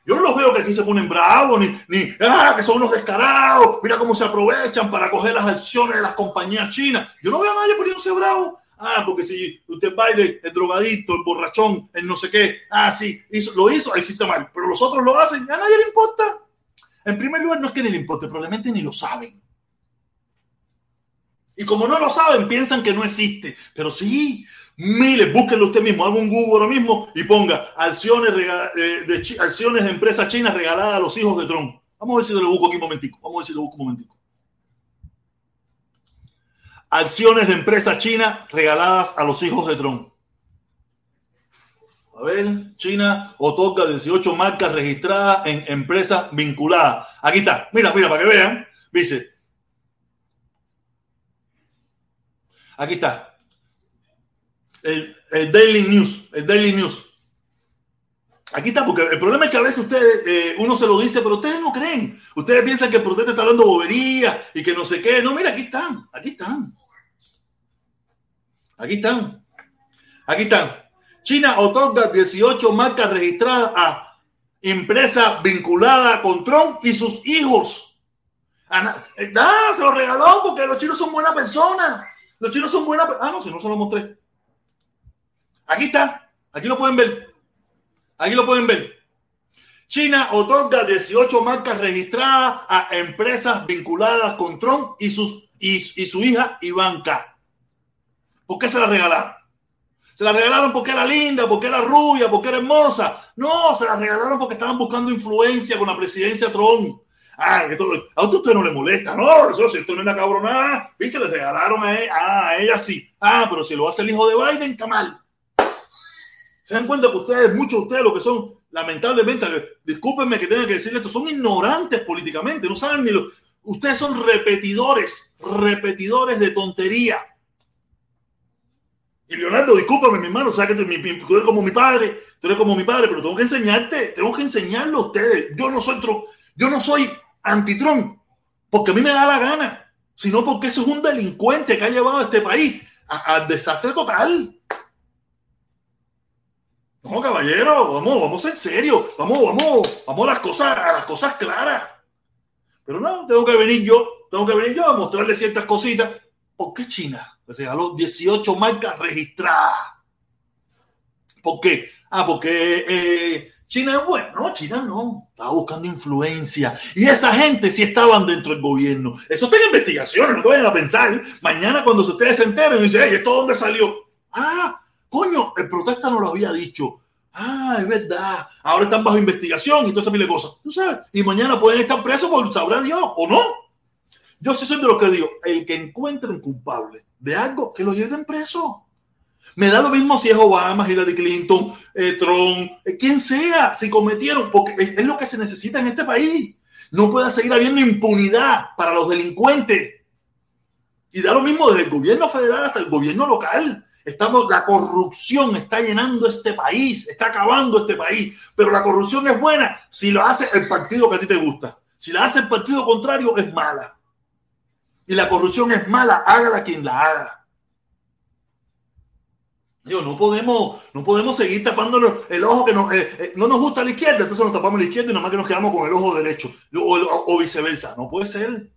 Yo no los veo que aquí se ponen bravos, ni, ni ah, que son unos descarados, mira cómo se aprovechan para coger las acciones de las compañías chinas. Yo no veo a nadie poniéndose bravo. Ah, porque si usted baile, el drogadito, el borrachón, el no sé qué, ah, sí, lo hizo, ahí sí está mal, pero los otros lo hacen, a nadie le importa. En primer lugar, no es que ni le importe, probablemente ni lo saben. Y como no lo saben, piensan que no existe. Pero sí, miles, búsquenlo usted mismo, haga un Google ahora mismo y ponga acciones, eh, de, acciones de empresas chinas regaladas a los hijos de Trump. Vamos a ver si lo busco aquí un momentico. Vamos a ver si lo busco un momentico. Acciones de empresas chinas regaladas a los hijos de Trump. A ver, China otorga 18 marcas registradas en empresas vinculadas. Aquí está. Mira, mira, para que vean. Dice, Aquí está. El, Daily News. El Daily News. Aquí está, porque el problema es que a veces ustedes, eh, uno se lo dice, pero ustedes no creen. Ustedes piensan que el proteste está hablando bobería y que no sé qué. No, mira, aquí están. Aquí están. Aquí están. Aquí están. China otorga 18 marcas registradas a empresas vinculadas con Trump y sus hijos. Ah, se lo regaló porque los chinos son buenas personas. Los chinos son buenas. Ah, no, si no se lo mostré. Aquí está. Aquí lo pueden ver. Aquí lo pueden ver. China otorga 18 marcas registradas a empresas vinculadas con Trump y, sus, y, su hija Ivanka. ¿Por qué se la regalaron? Se la regalaron porque era linda, porque era rubia, porque era hermosa. No, se la regalaron porque estaban buscando influencia con la presidencia Trump. Ah, que todo, a usted no le molesta, no, eso si esto no es una cabronada, viste, le regalaron a ella, a ella sí, ah, pero si lo hace el hijo de Biden, está mal. Se dan cuenta que ustedes, muchos de ustedes, lo que son, lamentablemente, discúlpenme que tenga que decir esto, son ignorantes políticamente, no saben ni lo. Ustedes son repetidores, repetidores de tontería. Y Leonardo, discúlpame, mi hermano, sabes que tú eres como mi padre, tú eres como mi padre, pero tengo que enseñarte, tengo que enseñarlo a ustedes. Yo no soy, yo no soy antitrón, porque a mí me da la gana, sino porque eso es un delincuente que ha llevado a este país al desastre total. No, caballero, vamos, vamos en serio, vamos, vamos, vamos a las cosas, a las cosas claras. Pero no, tengo que venir yo, tengo que venir yo a mostrarle ciertas cositas. ¿Por qué China regaló 18 marcas registradas? ¿Por qué? Ah, porque eh, China es bueno. No, China no. Estaba buscando influencia. Y esa gente sí estaban dentro del gobierno. Eso está en investigaciones, no te vayan a pensar. Mañana cuando ustedes se enteren dicen, hey, ¿esto dónde salió? Ah, coño, el protesta no lo había dicho. Ah, es verdad. Ahora están bajo investigación y todo esa de cosas. ¿Tú sabes? Y mañana pueden estar presos por sabrá Dios o no. Yo sí soy de lo que digo. El que encuentren culpable de algo, que lo lleven preso. Me da lo mismo si es Obama, Hillary Clinton, eh, Trump, eh, quien sea, si cometieron, porque es, lo que se necesita en este país. No puede seguir habiendo impunidad para los delincuentes. Y da lo mismo desde el gobierno federal hasta el gobierno local. Estamos, la corrupción está llenando este país, está acabando este país. Pero la corrupción es buena si lo hace el partido que a ti te gusta. Si la hace el partido contrario, es mala. Y la corrupción es mala, hágala quien la haga. Digo, no podemos, no podemos seguir tapándonos el ojo que eh, eh, no nos gusta la izquierda, entonces nos tapamos la izquierda y nomás que nos quedamos con el ojo derecho o, viceversa. No puede ser,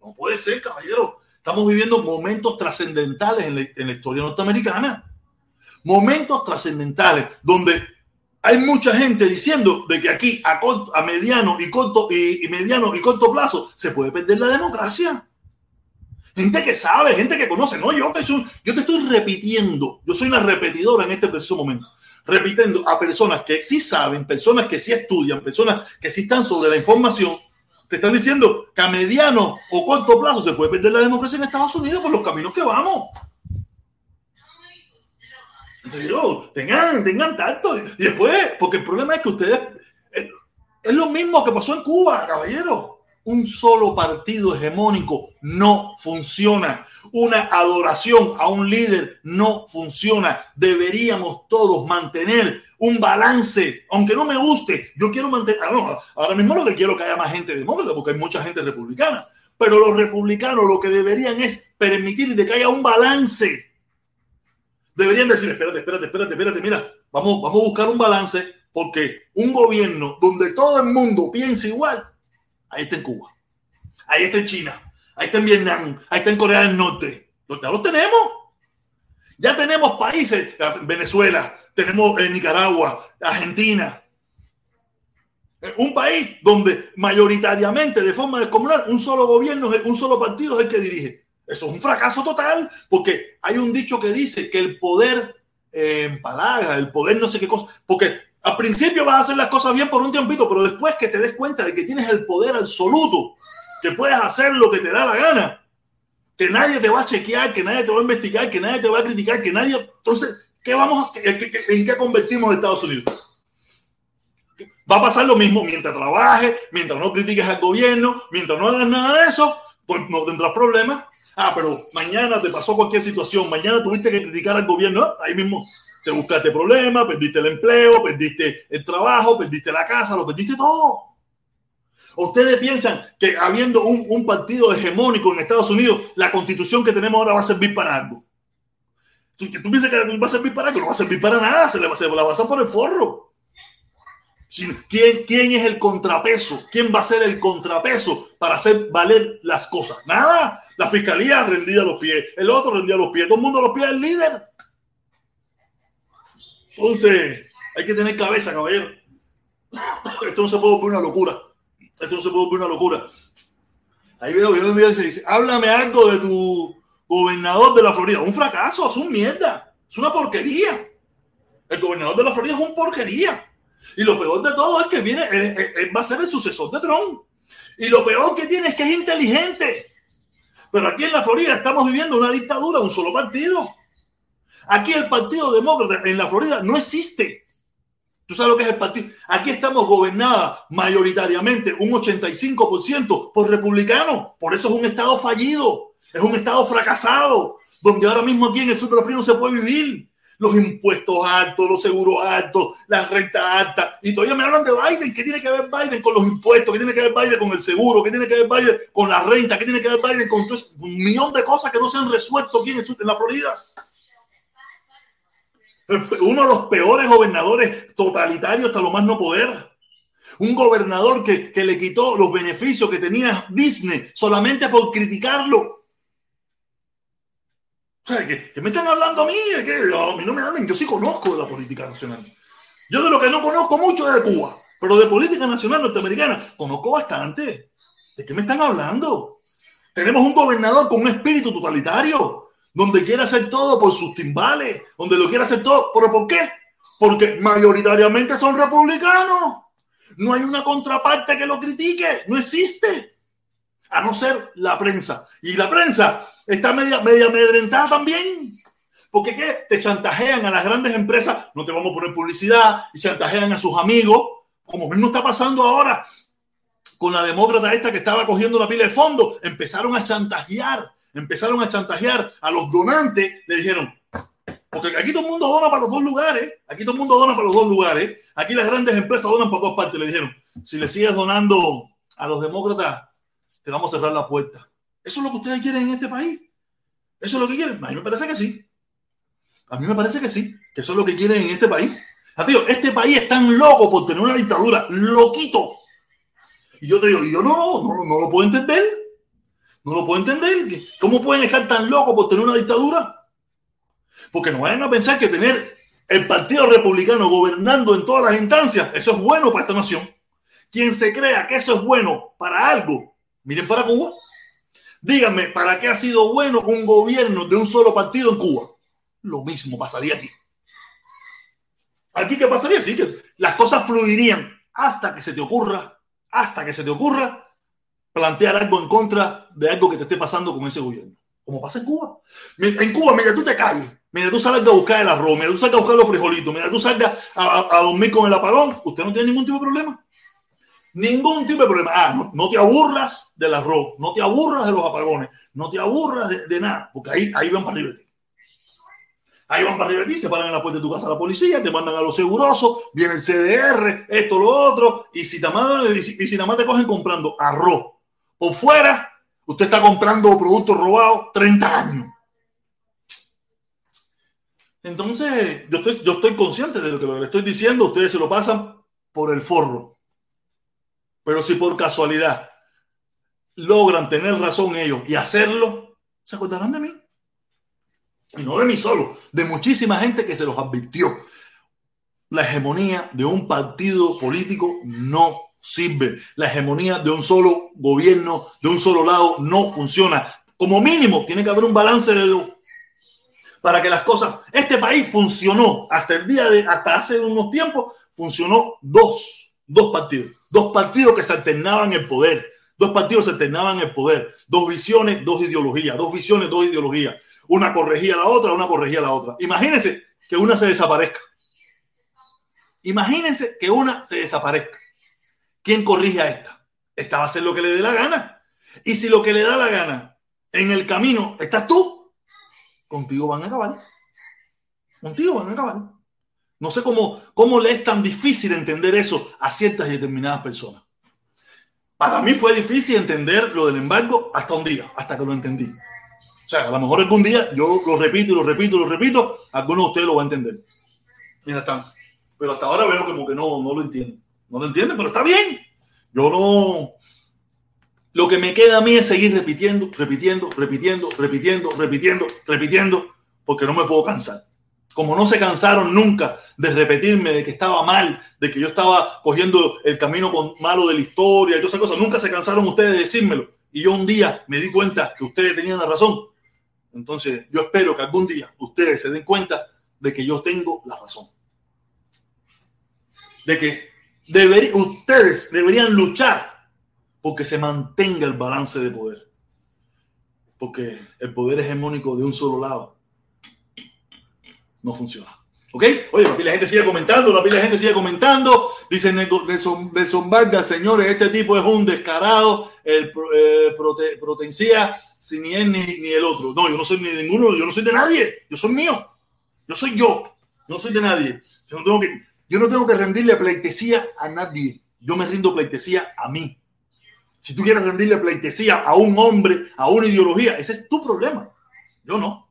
no puede ser, caballero. Estamos viviendo momentos trascendentales en la, historia norteamericana. Momentos trascendentales donde hay mucha gente diciendo de que aquí a, a mediano y corto y mediano y corto plazo se puede perder la democracia. Gente que sabe, gente que conoce. No, yo, yo te estoy repitiendo. Yo soy una repetidora en este preciso momento. Repitiendo a personas que sí saben, personas que sí estudian, personas que sí están sobre la información. Te están diciendo que a mediano o corto plazo se puede perder la democracia en Estados Unidos por los caminos que vamos. tengan, tengan tacto. Y después, porque el problema es que ustedes. Es, es lo mismo que pasó en Cuba, caballero un solo partido hegemónico no funciona. Una adoración a un líder no funciona. Deberíamos todos mantener un balance, aunque no me guste. Yo quiero mantener, ah, ahora mismo lo que quiero que haya más gente demócrata, porque hay mucha gente republicana. Pero los republicanos lo que deberían es permitir que haya un balance. Deberían decir, espérate, espérate, espérate, espérate, mira, vamos, vamos a buscar un balance, porque un gobierno donde todo el mundo piensa igual, Ahí está en Cuba. Ahí está en China. Ahí está en Vietnam. Ahí está en Corea del Norte. Ya lo tenemos. Ya tenemos países. Venezuela. Tenemos en Nicaragua. Argentina. Un país donde mayoritariamente, de forma descomunal, un solo gobierno, un solo partido es el que dirige. Eso es un fracaso total, porque hay un dicho que dice que el poder eh, empalaga, el poder no sé qué cosa, porque al principio vas a hacer las cosas bien por un tiempito, pero después que te des cuenta de que tienes el poder absoluto, que puedes hacer lo que te da la gana, que nadie te va a chequear, que nadie te va a investigar, que nadie te va a criticar, que nadie... Entonces, ¿qué vamos a, ¿en qué convertimos a Estados Unidos? Va a pasar lo mismo mientras trabajes, mientras no critiques al gobierno, mientras no hagas nada de eso, pues no tendrás problemas. Ah, pero mañana te pasó cualquier situación, mañana tuviste que criticar al gobierno, ahí mismo te buscaste problemas, perdiste el empleo, perdiste el trabajo, perdiste la casa, lo perdiste todo. Ustedes piensan que habiendo un, partido hegemónico en Estados Unidos, la constitución que tenemos ahora va a servir para algo. ¿Tú, piensas que va a servir para algo? No va a servir para nada, se le va, a la va a por el forro. ¿Quién, ¿Quién es el contrapeso? ¿Quién va a ser el contrapeso para hacer valer las cosas? Nada. La fiscalía rendía los pies, el otro rendía los pies, todo el mundo los pies del líder. Entonces, hay que tener cabeza, caballero. Esto no se puede volver una locura. Esto no se puede volver una locura. Ahí veo, veo, veo, dice, háblame algo de tu gobernador de la Florida. Un fracaso, es un mierda. Es una porquería. El gobernador de la Florida es un porquería. Y lo peor de todo es que viene, va a ser el sucesor de Trump. Y lo peor que tiene es que es inteligente. Pero aquí en la Florida estamos viviendo una dictadura, un solo partido. Aquí el Partido Demócrata en la Florida no existe. ¿Tú sabes lo que es el partido? Aquí estamos gobernadas mayoritariamente un 85% por republicanos. Por eso es un estado fallido. Es un estado fracasado. Donde ahora mismo aquí en el sur de la Florida no se puede vivir. Los impuestos altos, los seguros altos, las rentas altas. Y todavía me hablan de Biden. ¿Qué tiene que ver Biden con los impuestos? ¿Qué tiene que ver Biden con el seguro? ¿Qué tiene que ver Biden con la renta? ¿Qué tiene que ver Biden con un millón de cosas que no se han resuelto aquí en, el en la Florida? Uno de los peores gobernadores totalitarios hasta lo más no poder. Un gobernador que, que le quitó los beneficios que tenía Disney solamente por criticarlo. O sea, que, me están hablando a mí, no yo sí conozco de la política nacional. Yo de lo que no conozco mucho es de Cuba, pero de política nacional norteamericana conozco bastante. ¿De qué me están hablando? Tenemos un gobernador con un espíritu totalitario, donde quiere hacer todo por sus timbales, donde lo quiere hacer todo. ¿Pero por qué? Porque mayoritariamente son republicanos. No hay una contraparte que lo critique, no existe. A no ser la prensa. Y la prensa está media, media amedrentada también. Porque ¿qué? te chantajean a las grandes empresas, no te vamos a poner publicidad, y chantajean a sus amigos, como mismo está pasando ahora con la demócrata esta que estaba cogiendo la pila de fondo. Empezaron a chantajear, empezaron a chantajear a los donantes, le dijeron, porque aquí todo el mundo dona para los dos lugares, aquí todo el mundo dona para los dos lugares, aquí las grandes empresas donan para dos partes, le dijeron, si le sigues donando a los demócratas, te vamos a cerrar la puerta. ¿Eso es lo que ustedes quieren en este país? ¿Eso es lo que quieren? A mí me parece que sí. A mí me parece que sí, que eso es lo que quieren en este país. Tío, este país es tan loco por tener una dictadura, loquito. Y yo te digo, yo no, no, no lo puedo entender. No lo puedo entender. ¿Cómo pueden estar tan locos por tener una dictadura? Porque no vayan a pensar que tener el Partido Republicano gobernando en todas las instancias, eso es bueno para esta nación. Quien se crea que eso es bueno para algo, miren para Cuba. Díganme, ¿para qué ha sido bueno un gobierno de un solo partido en Cuba? Lo mismo pasaría aquí. Aquí qué pasaría, sí, que las cosas fluirían hasta que se te ocurra, hasta que se te ocurra plantear algo en contra de algo que te esté pasando con ese gobierno. Como pasa en Cuba. En Cuba, mira, tú te calles, mira, tú salgas a buscar el arroz, mira, tú salgas a buscar los frijolitos, mira, tú salgas a, dormir con el apagón, usted no tiene ningún tipo de problema. Ningún tipo de problema. Ah, no, te aburras del arroz, no te aburras de los apagones, no te aburras de, nada, porque ahí, ahí van para arriba Ahí van para arriba de se paran en la puerta de tu casa a la policía, te mandan a los segurosos, viene el CDR, esto, lo otro, y si, te mandan, y si, nada más te cogen comprando arroz por fuera, usted está comprando productos robados 30 años. Entonces, yo estoy, yo estoy consciente de lo que le estoy diciendo, ustedes se lo pasan por el forro. Pero si por casualidad logran tener razón ellos y hacerlo, se acordarán de mí. Y no de mí solo, de muchísima gente que se los advirtió. La hegemonía de un partido político no sirve. La hegemonía de un solo gobierno, de un solo lado, no funciona. Como mínimo, tiene que haber un balance de dos. Para que las cosas. Este país funcionó hasta el día de. hasta hace unos tiempos, funcionó dos. Dos partidos. Dos partidos que se alternaban el poder. Dos partidos se alternaban el poder. Dos visiones, dos ideologías. Dos visiones, dos ideologías una corregía la otra, una corregía a la otra. Imagínense que una se desaparezca. Imagínense que una se desaparezca. ¿Quién corrige a esta? Esta va a hacer lo que le dé la gana. Y si lo que le da la gana en el camino estás tú, contigo van a acabar. Contigo van a acabar. No sé cómo, cómo le es tan difícil entender eso a ciertas y determinadas personas. Para mí fue difícil entender lo del embargo hasta un día, hasta que lo entendí. O sea, a lo mejor algún día yo lo repito y lo repito y lo repito, alguno de ustedes lo va a entender. Mira, está. Pero hasta ahora veo como que no, no lo entienden. No lo entienden, pero está bien. Yo no. Lo que me queda a mí es seguir repitiendo, repitiendo, repitiendo, repitiendo, repitiendo, repitiendo, porque no me puedo cansar. Como no se cansaron nunca de repetirme de que estaba mal, de que yo estaba cogiendo el camino malo de la historia y todas esas cosas, nunca se cansaron ustedes de decírmelo. Y yo un día me di cuenta que ustedes tenían la razón entonces, yo espero que algún día ustedes se den cuenta de que yo tengo la razón. De que ustedes deberían luchar porque se mantenga el balance de poder. Porque el poder hegemónico de un solo lado no funciona. ¿Ok? Oye, la gente sigue comentando, la gente sigue comentando. Dicen de, de, señores, este tipo es un descarado, el eh, protencia si ni él ni, ni, el otro. No, yo no soy ni ninguno, yo no soy de nadie, yo soy mío. Yo soy yo, no soy de nadie. Yo no tengo que, yo no tengo que rendirle pleitesía a nadie. Yo me rindo pleitesía a mí. Si tú quieres rendirle pleitesía a un hombre, a una ideología, ese es tu problema. Yo no.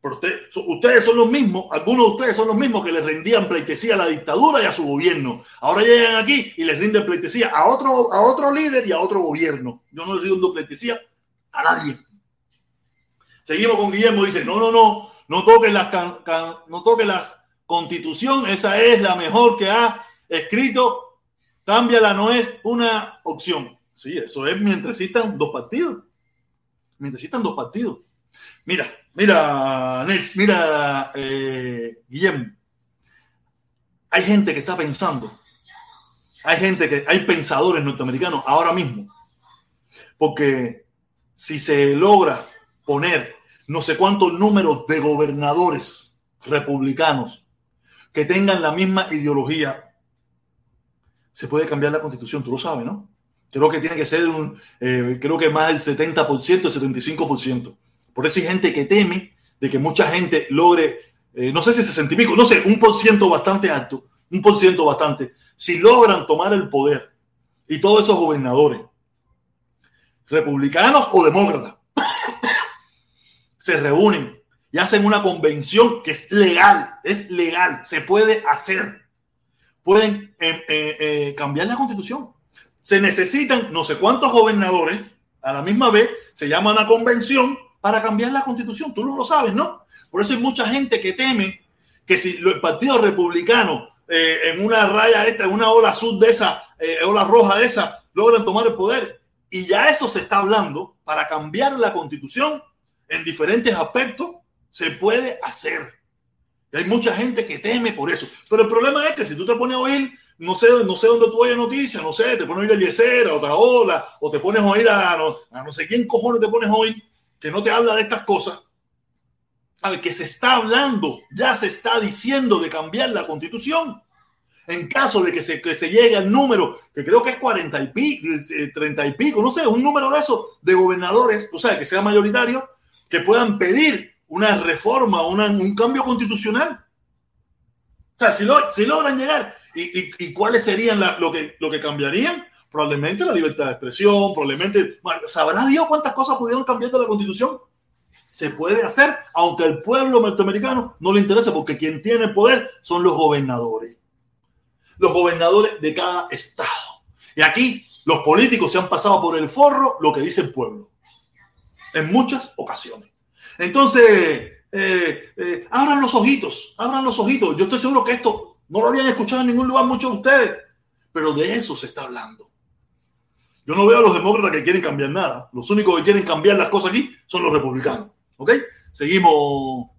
Pero ustedes son los mismos, algunos de ustedes son los mismos que le rendían pleitesía a la dictadura y a su gobierno. Ahora llegan aquí y les rinden pleitesía a otro, a otro líder y a otro gobierno. Yo no le rindo pleitesía a nadie. Seguimos con Guillermo, dice, no, no, no, no toquen las, can- no toquen las constitución, esa es la mejor que ha escrito, cámbiala no es una opción. Sí, eso es mientras existan dos partidos. Mientras existan dos partidos. Mira, mira, Nels, mira, eh, Guillermo. Hay gente que está pensando. Hay gente que, hay pensadores norteamericanos ahora mismo. Porque si se logra poner no sé cuántos números de gobernadores republicanos que tengan la misma ideología, se puede cambiar la constitución, tú lo sabes, ¿no? Creo que tiene que ser un, eh, creo que más del 70%, el 75%. Por eso hay gente que teme de que mucha gente logre, eh, no sé si 60 y pico, no sé, un por ciento bastante alto, un por ciento bastante, si logran tomar el poder y todos esos gobernadores, republicanos o demócratas, se reúnen y hacen una convención que es legal, es legal, se puede hacer. Pueden eh, eh, eh, cambiar la constitución. Se necesitan no sé cuántos gobernadores a la misma vez, se llama una convención para cambiar la constitución. Tú no lo sabes, ¿no? Por eso hay mucha gente que teme que si el Partido Republicano en una raya esta, en una ola azul de esa, ola roja de esa, logran tomar el poder. Y ya eso se está hablando para cambiar la constitución en diferentes aspectos, se puede hacer. Y hay mucha gente que teme por eso. Pero el problema es que si tú te pones a oír, no sé, no sé dónde tú oyes noticias, no sé, te pones a oír a Eliezer, a otra ola, o te pones a oír a a no sé quién cojones te pones a oír, que no te habla de estas cosas. A que se está hablando, ya se está diciendo de cambiar la constitución. En caso de que se, que se llegue al número, que creo que es 40 y pico, 30 y pico, no sé, un número de esos de gobernadores, o sea, que sea mayoritario, que puedan pedir una reforma, un cambio constitucional. O sea, si, lo, logran llegar, ¿y, cuáles serían lo, que, que cambiarían? Probablemente la libertad de expresión, probablemente, ¿sabrá Dios cuántas cosas pudieron cambiar de la constitución? Se puede hacer, aunque al pueblo norteamericano no le interese, porque quien tiene poder son los gobernadores. Los gobernadores de cada estado. Y aquí los políticos se han pasado por el forro lo que dice el pueblo. En muchas ocasiones. Entonces, eh, eh, abran los ojitos, abran los ojitos. Yo estoy seguro que esto no lo habían escuchado en ningún lugar muchos de ustedes, pero de eso se está hablando. Yo no veo a los demócratas que quieren cambiar nada. Los únicos que quieren cambiar las cosas aquí son los republicanos. ¿Ok? Seguimos,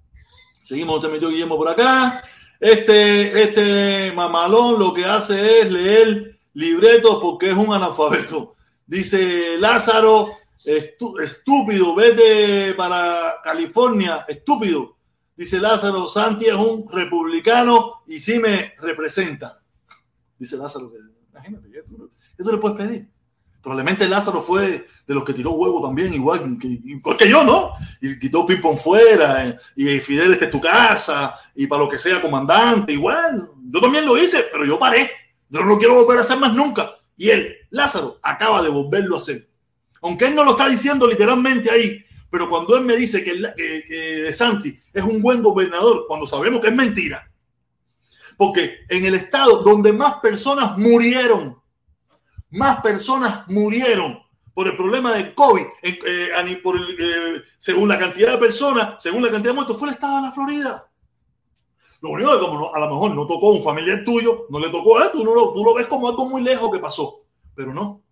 seguimos, se metió Guillermo por acá. Este, este mamalón lo que hace es leer libretos porque es un analfabeto. Dice Lázaro, Estú estúpido, vete para California, estúpido. Dice Lázaro, Santi es un republicano y sí me representa. Dice Lázaro, imagínate, esto le puedes pedir. Probablemente Lázaro fue de los que tiró huevo también, igual que, igual que yo, ¿no? Y quitó ping-pong fuera, eh, y Fidel, este es tu casa, y para lo que sea comandante, igual. Yo también lo hice, pero yo paré. Yo no lo quiero volver a hacer más nunca. Y él, Lázaro, acaba de volverlo a hacer aunque él no lo está diciendo literalmente ahí, pero cuando él me dice que, Santi es un buen gobernador, cuando sabemos que es mentira, porque en el estado donde más personas murieron, más personas murieron por el problema de COVID, eh, por eh, según la cantidad de personas, según la cantidad de muertos, fue el estado de la Florida. Lo único que como no, a lo mejor no tocó un familiar tuyo, no le tocó a él, tú, no lo, tú lo ves como algo muy lejos que pasó, pero no.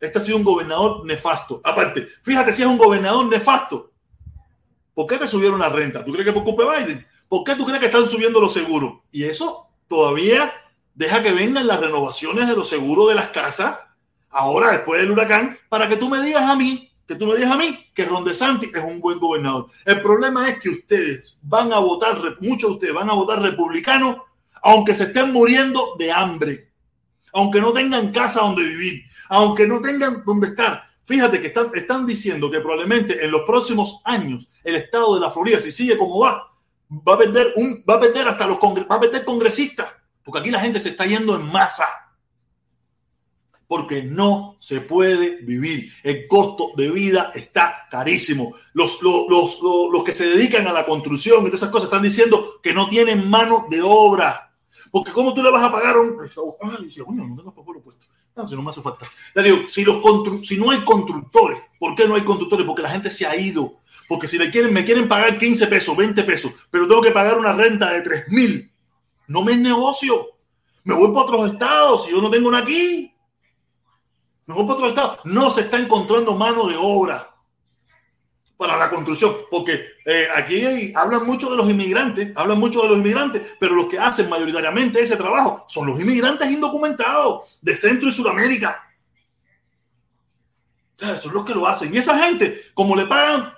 Este ha sido un gobernador nefasto. Aparte, fíjate si es un gobernador nefasto. ¿Por qué te subieron la renta? ¿Tú crees que por culpa de Biden? ¿Por qué tú crees que están subiendo los seguros? Y eso todavía deja que vengan las renovaciones de los seguros de las casas, ahora después del huracán, para que tú me digas a mí, que tú me digas a mí que Ron DeSantis es un buen gobernador. El problema es que ustedes van a votar, muchos de ustedes van a votar republicanos, aunque se estén muriendo de hambre, aunque no tengan casa donde vivir, aunque no tengan dónde estar. Fíjate que están, están diciendo que probablemente en los próximos años el estado de la Florida, si sigue como va, va a perder, un, va a perder hasta los va a perder congresistas, porque aquí la gente se está yendo en masa. porque no se puede vivir. El costo de vida está carísimo. Los, los, los, los, que se dedican a la construcción y todas esas cosas están diciendo que no tienen mano de obra. Porque ¿cómo tú le vas a pagar a un... Ay, dice, no tengo puesto. No, si no me hace falta. Le digo, si, los si no hay constructores, ¿por qué no hay constructores? Porque la gente se ha ido. Porque si le quieren, me quieren pagar 15 pesos, 20 pesos, pero tengo que pagar una renta de 3 mil, no me es negocio. Me voy para otros estados si yo no tengo una aquí. Me voy para otros estados. No se está encontrando mano de obra para la construcción, porque eh, aquí hablan mucho de los inmigrantes, hablan mucho de los inmigrantes, pero los que hacen mayoritariamente ese trabajo son los inmigrantes indocumentados de Centro y Sudamérica. eso es los que lo hacen. Y esa gente, como le pagan,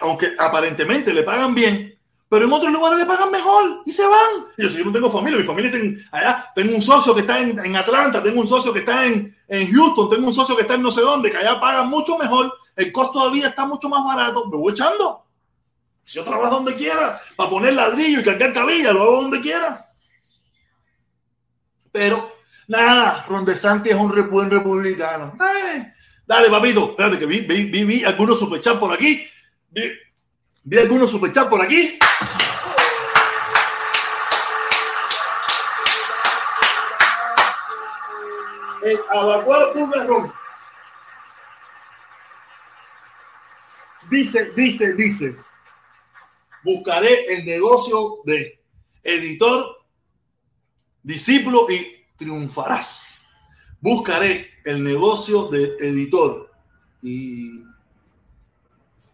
aunque, aparentemente le pagan bien, pero en otros lugares le pagan mejor y se van. Y yo, yo no tengo familia, mi familia está allá, tengo un socio que está en, Atlanta, tengo un socio que está en, en, Houston, tengo un socio que está en no sé dónde, que allá pagan mucho mejor, el costo de vida está mucho más barato, me voy echando. Si yo trabajo donde quiera, para poner ladrillo y cargar cabilla, lo hago donde quiera. Pero nada, Ron DeSantis es un buen republicano. Dale, dale, papito, espérate que vi, vi, vi, algunos superchat por aquí. Vi, algunos superchat por aquí. el Abacuá Bugarrón. Dice, dice, dice, buscaré el negocio de editor, discípulo y triunfarás. Buscaré el negocio de editor y,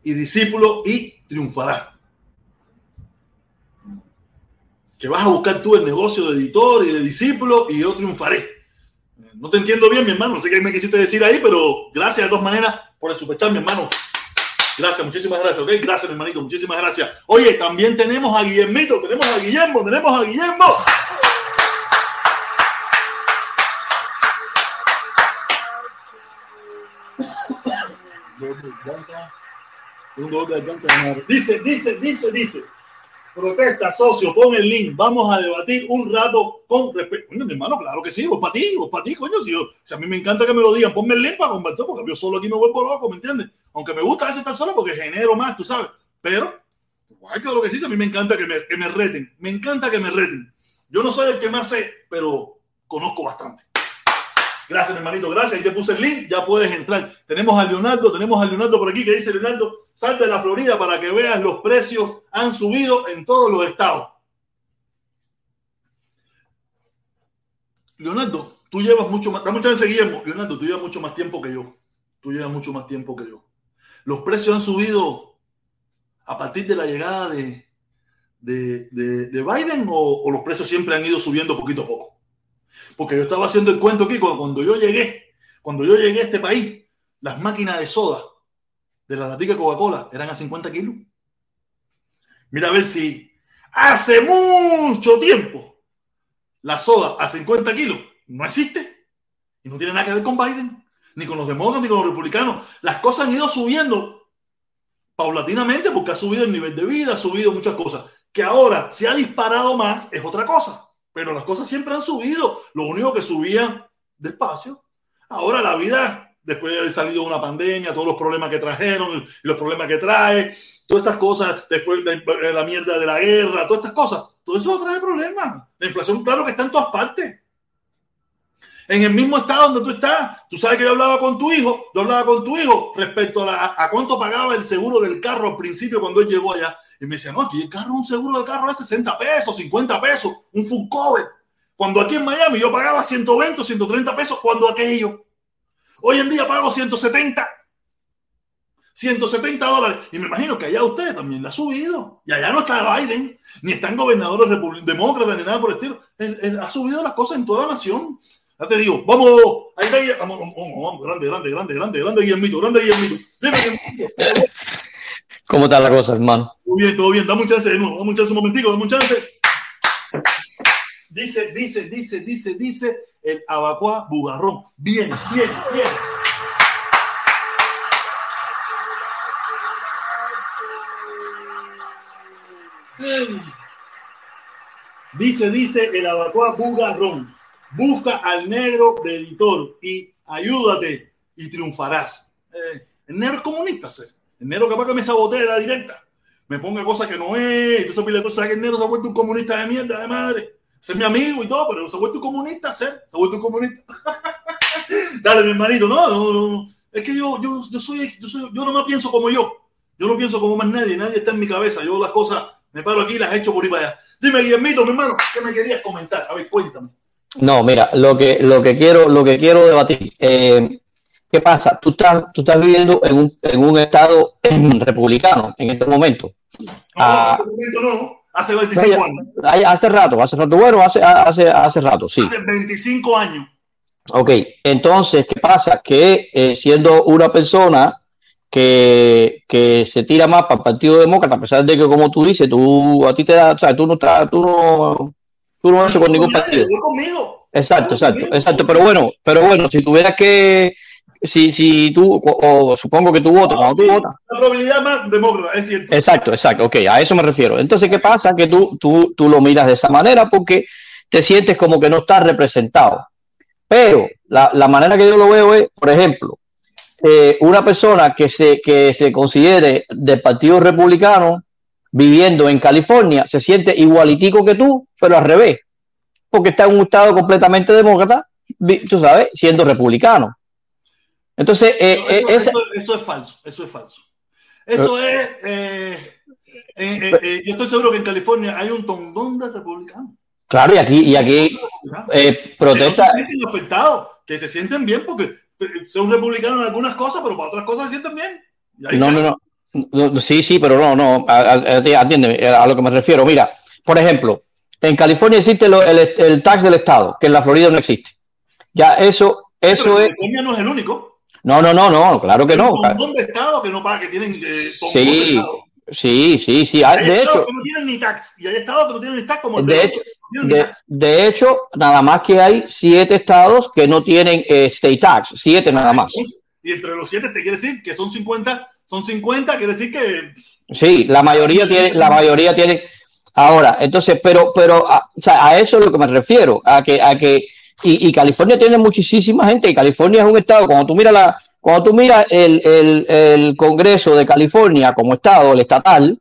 y discípulo y triunfarás. Que vas a buscar tú el negocio de editor y de discípulo y yo triunfaré. No te entiendo bien, mi hermano. No sé qué me quisiste decir ahí, pero gracias de todas maneras por el superchat, mi hermano. Gracias, muchísimas gracias, ¿ok? Gracias, hermanito, muchísimas gracias. Oye, también tenemos a Guillermito, tenemos a Guillermo, tenemos a Guillermo. Dice, dice, dice, dice. Protesta, socio, pon el link. Vamos a debatir un rato con respecto. mi hermano, claro que sí, vos para ti, vos para ti, coño. Si, si, a mí me encanta que me lo digan, ponme el link para conversar, porque yo solo aquí me vuelvo loco, ¿me entiendes? Aunque me gusta a veces estar solo porque genero más, tú sabes. Pero, igual que lo que sí, a mí me encanta que me, que me reten. Me encanta que me reten. Yo no soy el que más sé, pero conozco bastante. Gracias, hermanito, gracias. Ahí te puse el link, ya puedes entrar. Tenemos a Leonardo, tenemos a Leonardo por aquí que dice Leonardo, sal de la Florida para que veas los precios han subido en todos los estados. Leonardo, tú llevas mucho más, chance. Leonardo, tú llevas mucho más tiempo que yo. Tú llevas mucho más tiempo que yo. Los precios han subido a partir de la llegada de, de, de, Biden o, o los precios siempre han ido subiendo poquito a poco. Porque yo estaba haciendo el cuento aquí cuando yo llegué, cuando yo llegué a este país, las máquinas de soda de la latica Coca-Cola eran a 50 kilos. Mira a ver si hace mucho tiempo la soda a 50 kilos no existe y no tiene nada que ver con Biden, ni con los demócratas, ni con los republicanos. Las cosas han ido subiendo paulatinamente porque ha subido el nivel de vida, ha subido muchas cosas. Que ahora se ha disparado más es otra cosa pero las cosas siempre han subido. Lo único que subía despacio. Ahora la vida, después de haber salido una pandemia, todos los problemas que trajeron, los problemas que trae, todas esas cosas, después de la mierda de la guerra, todas estas cosas, todo eso trae problemas. La inflación, claro que está en todas partes. En el mismo estado donde tú estás, tú sabes que yo hablaba con tu hijo, yo hablaba con tu hijo respecto a, a cuánto pagaba el seguro del carro al principio cuando él llegó allá. Y me decía, no, aquí el carro, un seguro de carro es 60 pesos, 50 pesos, un full cover. Cuando aquí en Miami yo pagaba 120, 130 pesos, cuando aquello. Hoy en día pago 170. 170 dólares. Y me imagino que allá usted también la ha subido. Y allá no está Biden, ni están gobernadores demócratas, ni nada por el estilo. ha subido las cosas en toda la nación. Ya te digo, vamos, ahí vamos, vamos, vamos, grande, grande, grande, grande, grande Guillermito, grande Guillermito. Dime, ¿Cómo está la cosa, hermano? Todo bien, todo bien. Dame un chance de nuevo. Dame un chance un momentico. Dame un chance. Dice, dice, dice, dice, dice el abacuá bugarrón. Bien, bien, bien. Dice, dice el abacuá bugarrón. Busca al negro de editor y ayúdate y triunfarás. Eh, negro comunista, ¿sí? El negro capaz que me sabotee la directa, me ponga cosas que no es, entonces pile cosas que el negro se ha vuelto un comunista de mierda, de madre. Es mi amigo y todo, pero se ha vuelto un comunista, ¿sí? Se ha vuelto un comunista. Dale, mi hermanito, no, no, no. Es que yo, yo, yo soy, yo soy, yo no pienso como yo. Yo no pienso como más nadie, nadie está en mi cabeza. Yo las cosas me paro aquí y las echo por ahí para allá. Dime, Guillermito, mi hermano, ¿qué me querías comentar? A ver, cuéntame. No, mira, lo que, lo que quiero, lo que quiero debatir. Eh, ¿Qué pasa? Tú estás, tú estás viviendo en un, en un estado republicano en este momento. No, Ah, este momento no. Hace 25 años. Hace rato, hace rato, bueno, hace, hace, hace rato, sí. Hace 25 años. Ok, entonces, ¿qué pasa? Que eh, siendo una persona que, que se tira más para el Partido Demócrata, a pesar de que, como tú dices, tú a ti te da, o sea, tú no estás, tú no, tú no haces con ningún partido. Exacto, exacto, exacto. Pero bueno, pero bueno, si tuvieras que, si, si tú, o, o supongo que tú votas, cuando tú Sí, votas. La probabilidad más demócrata, es cierto. Exacto, exacto, ok, a eso me refiero. Entonces, ¿qué pasa? Que tú, tú, tú lo miras de esa manera porque te sientes como que no estás representado. Pero la, la manera que yo lo veo es, por ejemplo, eh, una persona que se, que se considere del Partido Republicano viviendo en California se siente igualitico que tú, pero al revés, porque está en un estado completamente demócrata, tú sabes, siendo republicano. Entonces, eh, eh, eso, esa- eso- eso es falso, eso es falso. Eso es. eh, eh, yo estoy seguro que en California hay un tondón de republicanos. claro, y aquí, y aquí Que protesta. no se sienten afectados, que se sienten bien porque son republicanos en algunas cosas, pero para otras cosas se sienten bien. No, no, no, Sí, sí, pero no, no. Atiéndeme a lo que me refiero. Mira, por ejemplo, en California existe el, el tax del Estado, que en la Florida no existe. Ya, eso, eso Pero es. California no es el único. No, no, no, no, claro que Hay no. un montón de estados que no pagan, que tienen. eh, Sí, sí, sí, sí. Ah, Hay De hecho, que no tienen ni tax. Y hay estados que no tienen ni tax, como el de de hecho, no tienen ni de, tax. de hecho, nada más que hay siete estados que no tienen eh, state tax, siete nada más. Y entre los siete te quiere decir que son 50, son 50, quiere decir que Sí, la mayoría tiene, la mayoría tiene. Ahora, entonces, pero, pero, a, o sea, a eso es lo que me refiero, a que, a que, y, y California tiene muchísima gente, y California es un estado, cuando tú miras la, cuando tú miras el, el, el Congreso de California como estado, el estatal,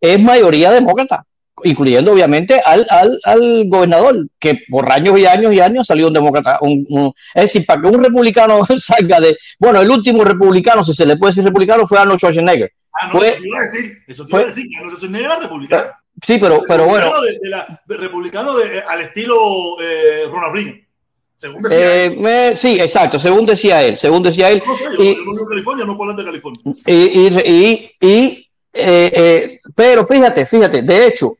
es mayoría demócrata, incluyendo obviamente al, al, al gobernador, que por años y años y años salió un demócrata. Un, un- es decir, para que un republicano salga de, bueno, el último republicano, si se le puede decir republicano, fue Arnold Schwarzenegger. Ah, no, Fue- eso te iba a decir, eso te fue- iba a decir, que no se soy negra republicana. Sí, pero, pero bueno. Republicano De, de la, de republicano al estilo eh, Ronald Reagan. Según decía Eh, me- sí, exacto, según decía él, según decía él. No sé, yo, y- yo no vivo en California, no puedo hablar de California. Y, y, y- y, eh, eh, pero fíjate, fíjate, de hecho,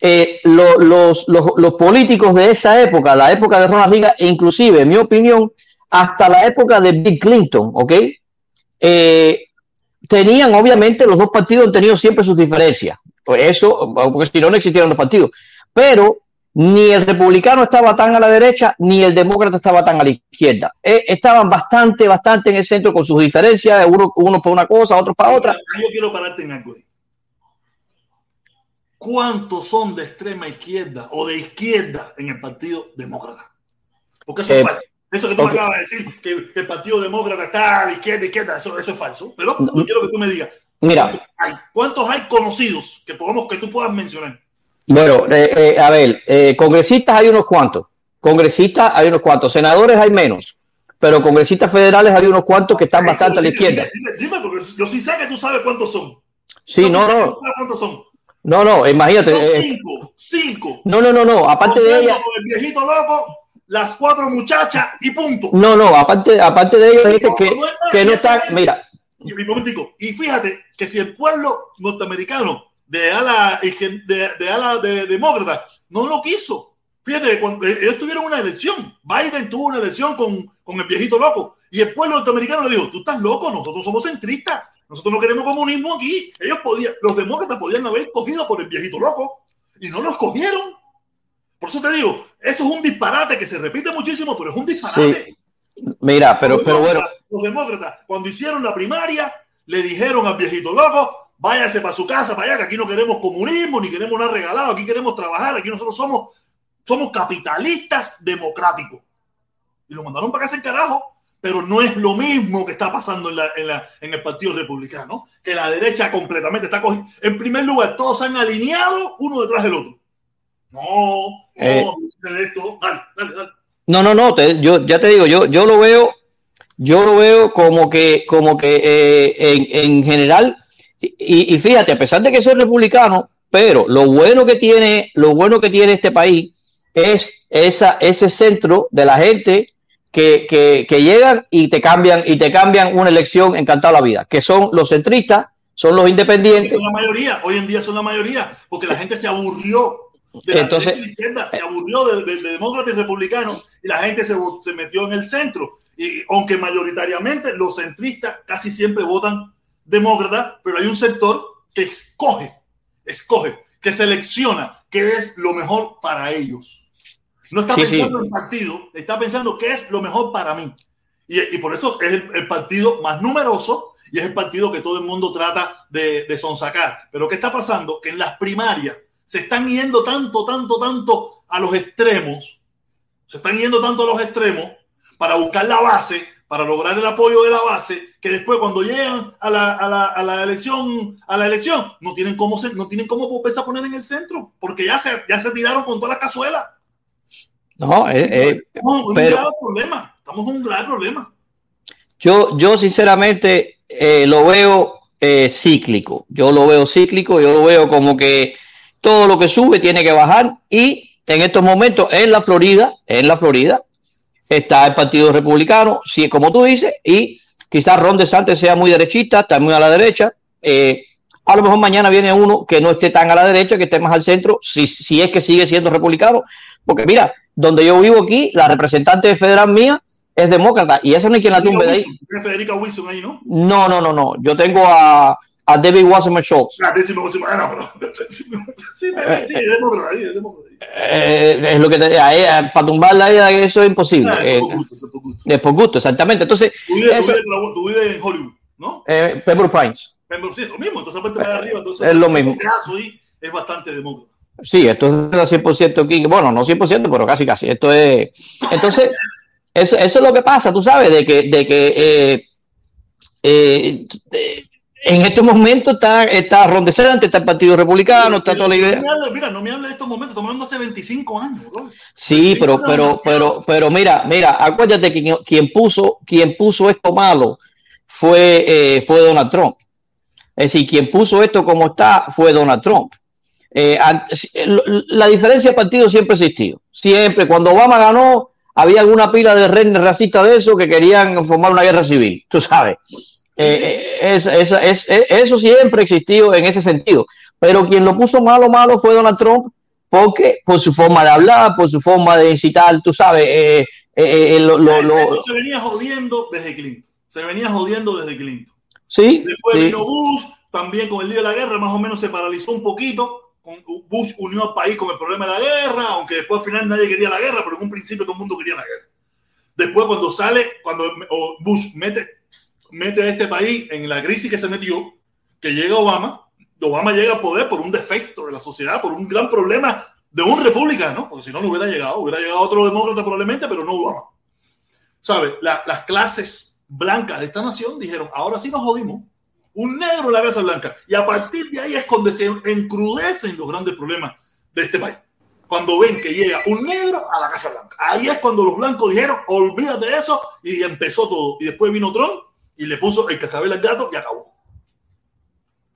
eh, lo- los, los, los políticos de esa época, la época de Ronald Reagan, inclusive, en mi opinión, hasta la época de Bill Clinton, ¿ok? Eh, tenían, obviamente, los dos partidos han tenido siempre sus diferencias. Pues eso, porque si no, no existieran los partidos. Pero ni el republicano estaba tan a la derecha, ni el demócrata estaba tan a la izquierda. Eh, estaban bastante, bastante en el centro con sus diferencias, uno, uno para una cosa, otro para otra. Yo quiero pararte en algo. ¿Cuántos son de extrema izquierda o de izquierda en el Partido Demócrata? Porque eso Eh, es falso. Eso que tú me acabas de decir, que, que el Partido Demócrata está a la izquierda, izquierda, eso, eso es falso. Pero No. yo quiero que tú me digas, Mira, ¿cuántos hay, ¿cuántos hay conocidos que, podamos, que tú puedas mencionar? Bueno, eh, eh, a ver, eh, congresistas hay unos cuantos, congresistas hay unos cuantos, senadores hay menos, pero congresistas federales hay unos cuantos que están bastante a la izquierda. Dime, dime, porque yo sí sé que tú sabes cuántos son. Sí, Yo no, sí no, ¿Cuántos son? no, no, imagínate. Eh, cinco, cinco. no, no, no, no, aparte de ella, el viejito loco, las cuatro muchachas y punto. no, no, aparte, aparte de ellos, gente que, No, que no están, mira, Y, y fíjate que si el pueblo norteamericano de ala, de, de ala de, demócrata no lo quiso. Fíjate cuando eh, ellos tuvieron una elección, Biden tuvo una elección con, con el viejito loco, y el pueblo norteamericano le dijo, tú estás loco, nosotros somos centristas, nosotros no queremos comunismo aquí. Ellos podían, los demócratas podían haber cogido por el viejito loco, y no los cogieron. Por eso te digo, eso es un disparate que se repite muchísimo, pero es un disparate. sí, mira, pero, pero bueno, Los demócratas, cuando hicieron la primaria, le dijeron al viejito loco, váyase para su casa, para allá, que aquí no queremos comunismo, ni queremos nada regalado, aquí queremos trabajar, aquí nosotros somos, somos capitalistas democráticos. Y lo mandaron para casa en carajo. pero no es lo mismo que está pasando en, la, en, la, en el Partido Republicano, que la derecha completamente está cogiendo. En primer lugar, todos se han alineado uno detrás del otro. No, no, Eh. esto. Dale, dale, dale. No, no, no, te- yo ya te digo, yo, yo lo veo, yo lo veo como que, como que eh, en, en general, y, y fíjate, a pesar de que soy republicano, pero lo bueno que tiene, lo bueno que tiene este país es esa, ese centro de la gente que, que, que llegan y te cambian, y te cambian una elección encantada la vida, que son los centristas, son los independientes. Son la mayoría, hoy en día son la mayoría, porque la gente se aburrió de la Entonces- la izquierda, se aburrió de, de, de demócratas y republicanos y la gente se, se metió en el centro. Y aunque mayoritariamente los centristas casi siempre votan demócrata, pero hay un sector que escoge, escoge, que selecciona qué es lo mejor para ellos. No está Sí, pensando sí. en partido, está pensando qué es lo mejor para mí. Y, y por eso es el, el partido más numeroso y es el partido que todo el mundo trata de, de sonsacar. Pero ¿qué está pasando? Que en las primarias se están yendo tanto, tanto, tanto a los extremos, se están yendo tanto a los extremos para buscar la base, para lograr el apoyo de la base, que después cuando llegan a la, a la, a la elección, a la elección, no tienen cómo se, no tienen cómo volverse a poner en el centro, porque ya se, ya se tiraron con todas las cazuelas. No, eh, eh, Estamos en un grave problema. Estamos en un grave problema. Yo, yo sinceramente eh, lo veo eh, cíclico. Yo lo veo cíclico, yo lo veo como que todo lo que sube tiene que bajar y en estos momentos en la Florida, en la Florida, está el Partido Republicano, sí, como tú dices, y quizás Ron DeSantis sea muy derechista, está muy a la derecha. eh, a lo mejor mañana viene uno que no esté tan a la derecha, que esté más al centro, si, si es que sigue siendo republicano. Porque mira, donde yo vivo aquí, la representante federal mía es demócrata y esa no hay quien la tumbe de ahí. Federica Wilson ahí, ¿no? No, no, no, no. Yo tengo a, a David Wasserman Schultz. Ah, décimo, décimo, ah, no, pero sí, sí, ahí, ahí. Eh, es lo que te, a ella, para tumbarla a ella, eso es imposible. Ah, Eh, eso es por gusto, eso es por gusto. es por gusto, exactamente. Entonces, Tú vives, en Hollywood, ¿no? eh, Pembroke Pines. Pero sí, es lo mismo, entonces aparte de arriba, entonces Es lo mismo. pedazo ahí es bastante demócrata. Sí, esto es 100% aquí. Bueno, no 100%, pero casi, casi. Esto es. Entonces, eso, eso es lo que pasa, tú sabes, de que, de que eh, eh, eh, en este momento está, está Ron DeSantis, está el Partido Republicano, está toda la idea. No me hables- mira, no me hables de estos momentos, estamos hablando hace 25 años, bro. Sí, pero, pero, pero, pero mira, mira, acuérdate que quien- quien puso, quien puso esto malo fue, eh, fue Donald Trump. Es decir, quien puso esto como está fue Donald Trump. Eh, lo- la diferencia de partido siempre ha existido. Siempre, cuando Obama ganó, había alguna pila de renes racistas de eso que querían formar una guerra civil, tú sabes. Eh, eh, es- es- es- es- eso siempre ha existido en ese sentido. Pero quien lo puso malo, malo fue Donald Trump, porque por su forma de hablar, por su forma de incitar, tú sabes, eh, eh, eh, lo, lo- lo- Esto se venía jodiendo desde Clinton. Se venía jodiendo desde Clinton. sí, Después sí. vino Bush, también con el lío de la guerra, más o menos se paralizó un poquito. Bush unió al país con el problema de la guerra, aunque después al final nadie quería la guerra, pero en un principio todo el mundo quería la guerra. Después cuando sale, cuando Bush mete, mete a este país en la crisis que se metió, que llega Obama, Obama llega al poder por un defecto de la sociedad, por un gran problema de un republicano, porque si no, no hubiera llegado, hubiera llegado otro demócrata probablemente, pero no Obama. ¿Sabes? La- las clases blancas de esta nación dijeron, ahora sí nos jodimos. Un negro en la Casa Blanca. Y a partir de ahí es cuando se encrudecen los grandes problemas de este país. Cuando ven que llega un negro a la Casa Blanca. Ahí es cuando los blancos dijeron, olvídate de eso, y empezó todo. Y después vino Trump y le puso el cascabel al gato y acabó.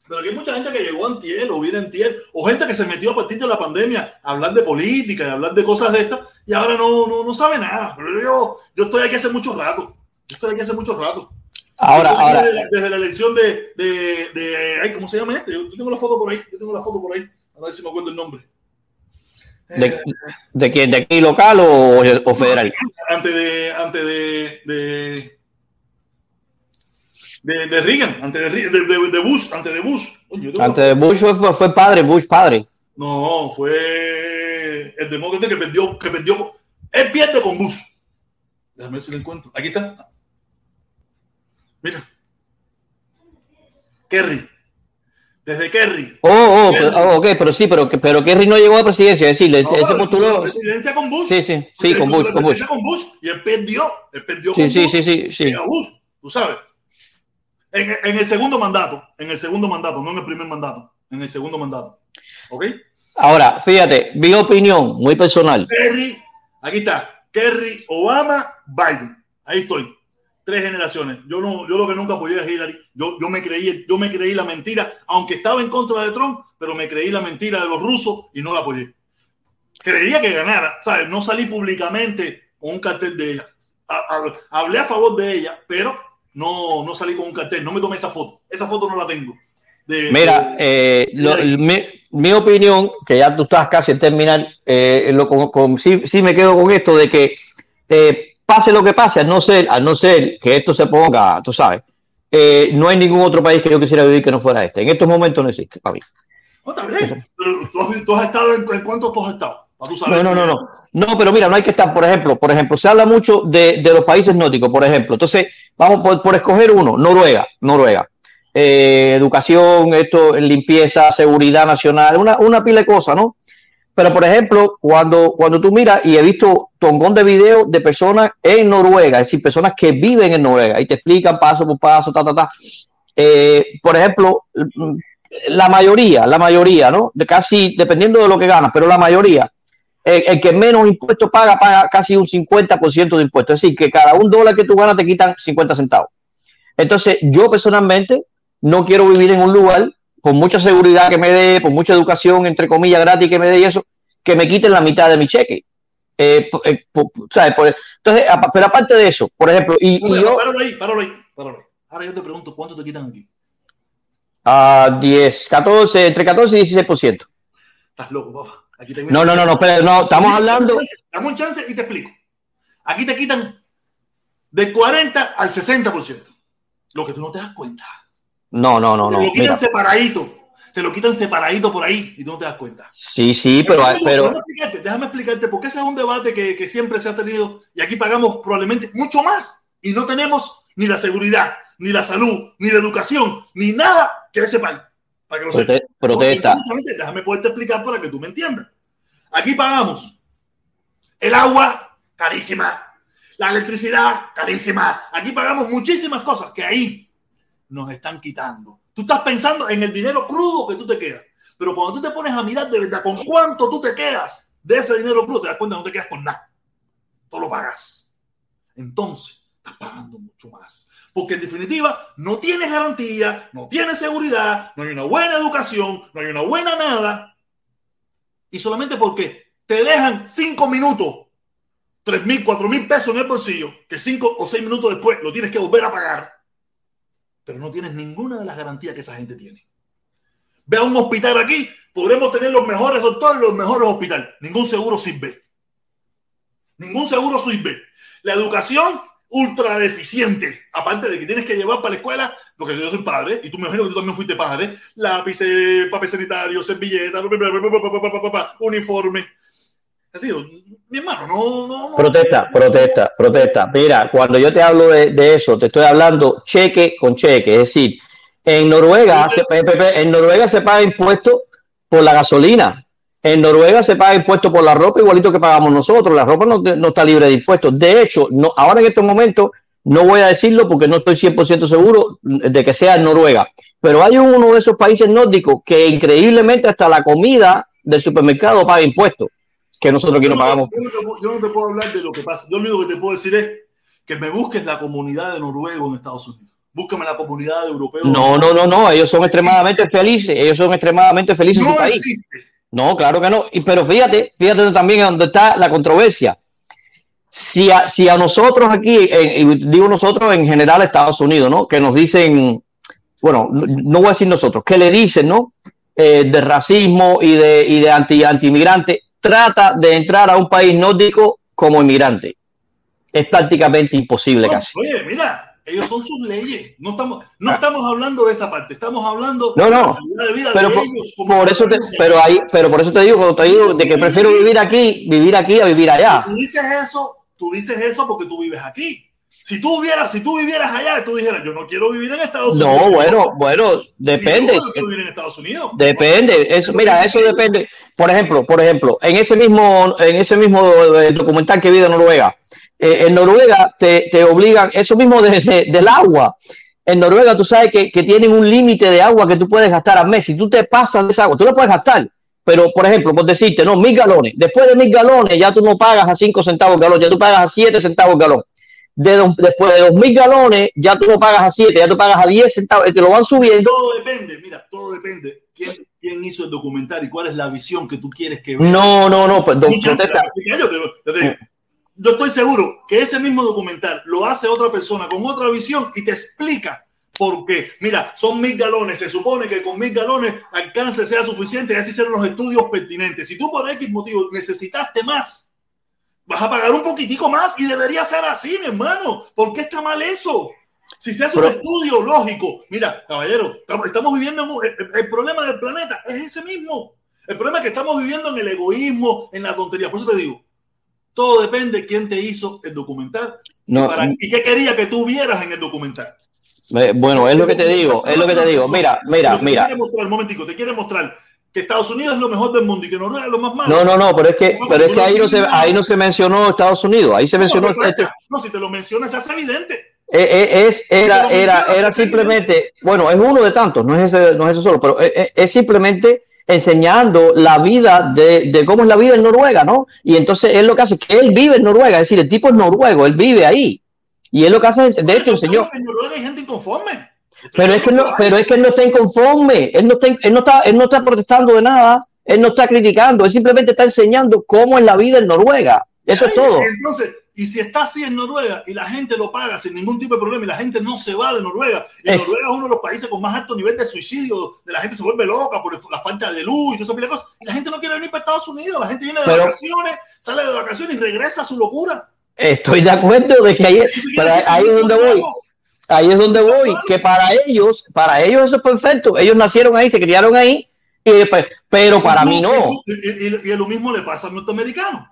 Pero aquí hay mucha gente que llegó antier o viene antier, o gente que se metió a partir de la pandemia a hablar de política y a hablar de cosas de estas, y ahora no, no, no sabe nada. Pero yo, yo estoy aquí hace mucho rato. Yo estoy aquí hace mucho rato. Ahora, estoy ahora, Desde, desde la elección de, de, de- ay, ¿cómo se llama este? Yo, tengo la foto por ahí. Yo tengo la foto por ahí. A ver si me acuerdo el nombre. ¿de, de quién? ¿De aquí local o, o federal? antes de, antes de, de, de, de Reagan, antes de, de, de- de Bush, antes de Bush. Oye, Antes de Bush fue, fue padre, Bush padre. No, fue el demócrata que perdió, que perdió. Él pierde con Bush. Déjame ver si lo encuentro. Aquí está. Mira. Kerry. Desde Kerry. Oh, oh, Kerry. oh, ok, pero sí, pero, pero Kerry no llegó a presidencia, es decir, No, él se él postuló. la presidencia con Bush. Sí, sí, sí, con Bush, con Bush. presidencia con Bush y él perdió. Él perdió Sí, con sí, Bush. sí, sí, sí. y a Bush, tú sabes. En, en el segundo mandato, en el segundo mandato, no en el primer mandato, en el segundo mandato. ¿Ok? Ahora, fíjate, mi opinión muy personal. Kerry, aquí está, Kerry, Obama, Biden. Ahí estoy. Tres generaciones. Yo no, yo lo que nunca apoyé a Hillary. Yo, yo me creí, yo me creí la mentira, aunque estaba en contra de Trump, pero me creí la mentira de los rusos y no la apoyé. Creía que ganara, ¿sabes? No salí públicamente con un cartel de ella. Ha- ha- Hablé a favor de ella, pero no, no salí con un cartel. No me tomé esa foto. Esa foto no la tengo. De- Mira, de- eh, lo- mi, mi opinión, que ya tú estás casi en terminar, eh, lo, con, con- sí, sí me quedo con esto de que eh, pase lo que pase, a no ser, a no ser que esto se ponga, tú sabes, eh, no hay ningún otro país que yo quisiera vivir que no fuera este. En estos momentos no existe para mí. No, está bien. Pero tú has, tú has estado en, en cuántos tú has estado. No, no, si- no, no. No, pero mira, no hay que estar, por ejemplo, por ejemplo, se habla mucho de, de los países nórdicos, por ejemplo. Entonces, vamos por, por escoger uno, Noruega, Noruega. Eh, educación, esto, limpieza, seguridad nacional, una, una pila de cosas, ¿no? Pero, por ejemplo, cuando, cuando tú miras, y he visto tongón de videos de personas en Noruega, es decir, personas que viven en Noruega y te explican paso por paso, ta, ta, ta. Eh, por ejemplo, mm, la mayoría, la mayoría, ¿no? De casi, dependiendo de lo que ganas, pero la mayoría, el, el que menos impuestos paga, paga casi un 50% de impuestos. Es decir, que cada un dólar que tú ganas te quitan 50 centavos. Entonces, yo personalmente no quiero vivir en un lugar con mucha seguridad que me dé, por mucha educación, entre comillas, gratis que me dé y eso, que me quiten la mitad de mi cheque. Eh, eh, ¿sabes? Por- entonces, pero aparte de eso, por ejemplo, y, y yo páralo ahí, páralo ahí, páralo ahí. Ahora yo te pregunto, ¿cuánto te quitan aquí? a 10, 14, entre 14 y 16%. Estás loco, papá. Aquí te No, no, no, no, espera, no, estamos hablando. Dame un chance y te explico. Aquí te quitan de 40 al 60%. Lo que tú no te das cuenta. No, no, no, no. te lo quitan Mira, separadito. Te lo quitan separadito por ahí y tú no te das cuenta. sí, sí, pero, pero déjame, explicarte, déjame explicarte, porque ese es un debate que, que siempre se ha tenido y aquí pagamos probablemente mucho más y no tenemos ni la seguridad, ni la salud, ni la educación, ni nada que ese país. Para que lo sepas. prote- protesta. Entonces, déjame poderte explicar para que tú me entiendas. Aquí pagamos el agua carísima, la electricidad carísima. Aquí pagamos muchísimas cosas que ahí nos están quitando. Tú estás pensando en el dinero crudo que tú te quedas. Pero cuando tú te pones a mirar de verdad con cuánto tú te quedas de ese dinero crudo, te das cuenta que no te quedas con nada. Tú lo pagas. Entonces, estás pagando mucho más. Porque en definitiva, no tienes garantía, no tienes seguridad, no hay una buena educación, no hay una buena nada. Y solamente porque te dejan cinco minutos, tres mil, cuatro mil pesos en el bolsillo, que cinco o seis minutos después lo tienes que volver a pagar. Pero no tienes ninguna de las garantías que esa gente tiene. Ve a un hospital aquí, podremos tener los mejores doctores, los mejores hospitales. Ningún seguro sirve. Ningún seguro sirve. La educación ultra deficiente. Aparte de que tienes que llevar para la escuela, porque yo soy padre, y tú me imagino que tú también fuiste padre, lápices, papel sanitario, servilletas, uniforme. Digo, mi hermano, no, no, no. Protesta, protesta, protesta. Mira, cuando yo te hablo de, de eso, te estoy hablando cheque con cheque. Es decir, en Noruega, se, en Noruega se paga impuesto por la gasolina. En Noruega se paga impuesto por la ropa igualito que pagamos nosotros. La ropa no, no está libre de impuestos. De hecho, no, ahora en estos momentos no voy a decirlo porque no estoy 100% seguro de que sea en Noruega. Pero hay uno de esos países nórdicos que increíblemente hasta la comida del supermercado paga impuestos, que nosotros aquí no pagamos. Yo no, te, puedo- yo no te puedo hablar de lo que pasa. Yo lo único que te puedo decir es que me busques la comunidad de noruegos en Estados Unidos. Búscame la comunidad de europeos. No, no, no, no, ellos son extremadamente felices, ellos son extremadamente felices en su país. existe. No, claro que no. Y, pero fíjate, fíjate también dónde está la controversia. Si a, si a nosotros aquí, y digo nosotros en general Estados Unidos, ¿no? Que nos dicen, bueno, no no voy a decir nosotros, que le dicen, ¿no? Eh, de racismo y de, y de anti, anti-inmigrante, trata de entrar a un país nórdico como inmigrante. Es prácticamente imposible casi. Oye, mira, ellos son sus leyes. No estamos, no estamos hablando de esa parte. Estamos hablando No, no. de la vida Pero de por, ellos. como por eso te, pero ahí, pero por eso te digo, cuando te digo de que prefiero vivir aquí, vivir aquí a vivir allá. Tú dices eso, tú dices eso porque tú vives aquí. Si tú vivieras, si tú vivieras allá, tú dijeras, yo no quiero vivir en Estados Unidos. No, bueno, bueno, depende. Yo no quiero vivir en Estados Unidos. Depende, eso, mira, eso depende. Por ejemplo, por ejemplo, en ese mismo, en ese mismo eh, documental que vi de Noruega, eh, en Noruega te, te obligan, eso mismo de- de- del agua. En Noruega tú sabes que, que tienen un límite de agua que tú puedes gastar al mes. Si tú te pasas de esa agua, tú la puedes gastar. Pero, por ejemplo, por decirte, no, mil galones. Después de mil galones, ya tú no pagas a cinco centavos el galón, ya tú pagas a siete centavos el galón. De dos- después de dos mil galones, ya tú no pagas a siete, ya tú pagas a diez centavos. Y te lo van subiendo. Todo depende, mira, todo depende. ¿Quién, quién hizo el documental y cuál es la visión que tú quieres que vea? No, no, no, pues, don-. Yo, estoy seguro que ese mismo documental lo hace otra persona con otra visión y te explica por qué. Mira, son mil galones. Se supone que con mil galones alcance sea suficiente y así serán los estudios pertinentes. Si tú por X motivo necesitaste más, vas a pagar un poquitico más y debería ser así, mi hermano. ¿Por qué está mal eso? Si se hace un Pero- estudio lógico, mira, caballero, estamos, viviendo en un- el, el problema del planeta es ese mismo. El problema es que estamos viviendo en el egoísmo, en la tontería. Por eso te digo, todo depende de quién te hizo el documental No, para- y qué quería que tú vieras en el documental. eh, bueno, es lo que te digo, es lo que te digo. Mira, mira, te mira. quiere mostrar, un momentico, te quiere mostrar que Estados Unidos es lo mejor del mundo y que Noruega es lo más malo. No, no, no, pero es que, pero es que ahí no se, ahí no se mencionó Estados Unidos, ahí se mencionó no, este, no, si te lo mencionas, se hace evidente. eh, eh, es, era, era, era simplemente, bueno, es uno de tantos, no es ese, no es ese solo, pero es- es simplemente enseñando la vida de, de cómo es la vida en Noruega, ¿no? Y entonces él lo que hace es que él vive en Noruega, es decir, el tipo es noruego, él vive ahí. Y él lo que hace es, de hecho, En Noruega hay gente inconforme. Estoy Pero es que no, pero es que él no está inconforme, él no está, él no está, él no está protestando de nada, él no está criticando, él simplemente está enseñando cómo es la vida en Noruega. Eso es todo. Entonces, y si está así en Noruega y la gente lo paga sin ningún tipo de problema y la gente no se va de Noruega, y Eh. Noruega es uno de los países con más alto nivel de suicidio, de la gente se vuelve loca por la falta de luz y pila de cosas, y la gente no quiere venir para Estados Unidos, la gente viene de Pero- vacaciones, sale de vacaciones y regresa a su locura. Estoy de acuerdo de que ahí, ahí, es donde voy. Ahí es donde voy, que para ellos, para ellos eso es perfecto. Ellos nacieron ahí, se criaron ahí, y después- pero para mí no. Y, y- y- y lo mismo le pasa al norteamericano.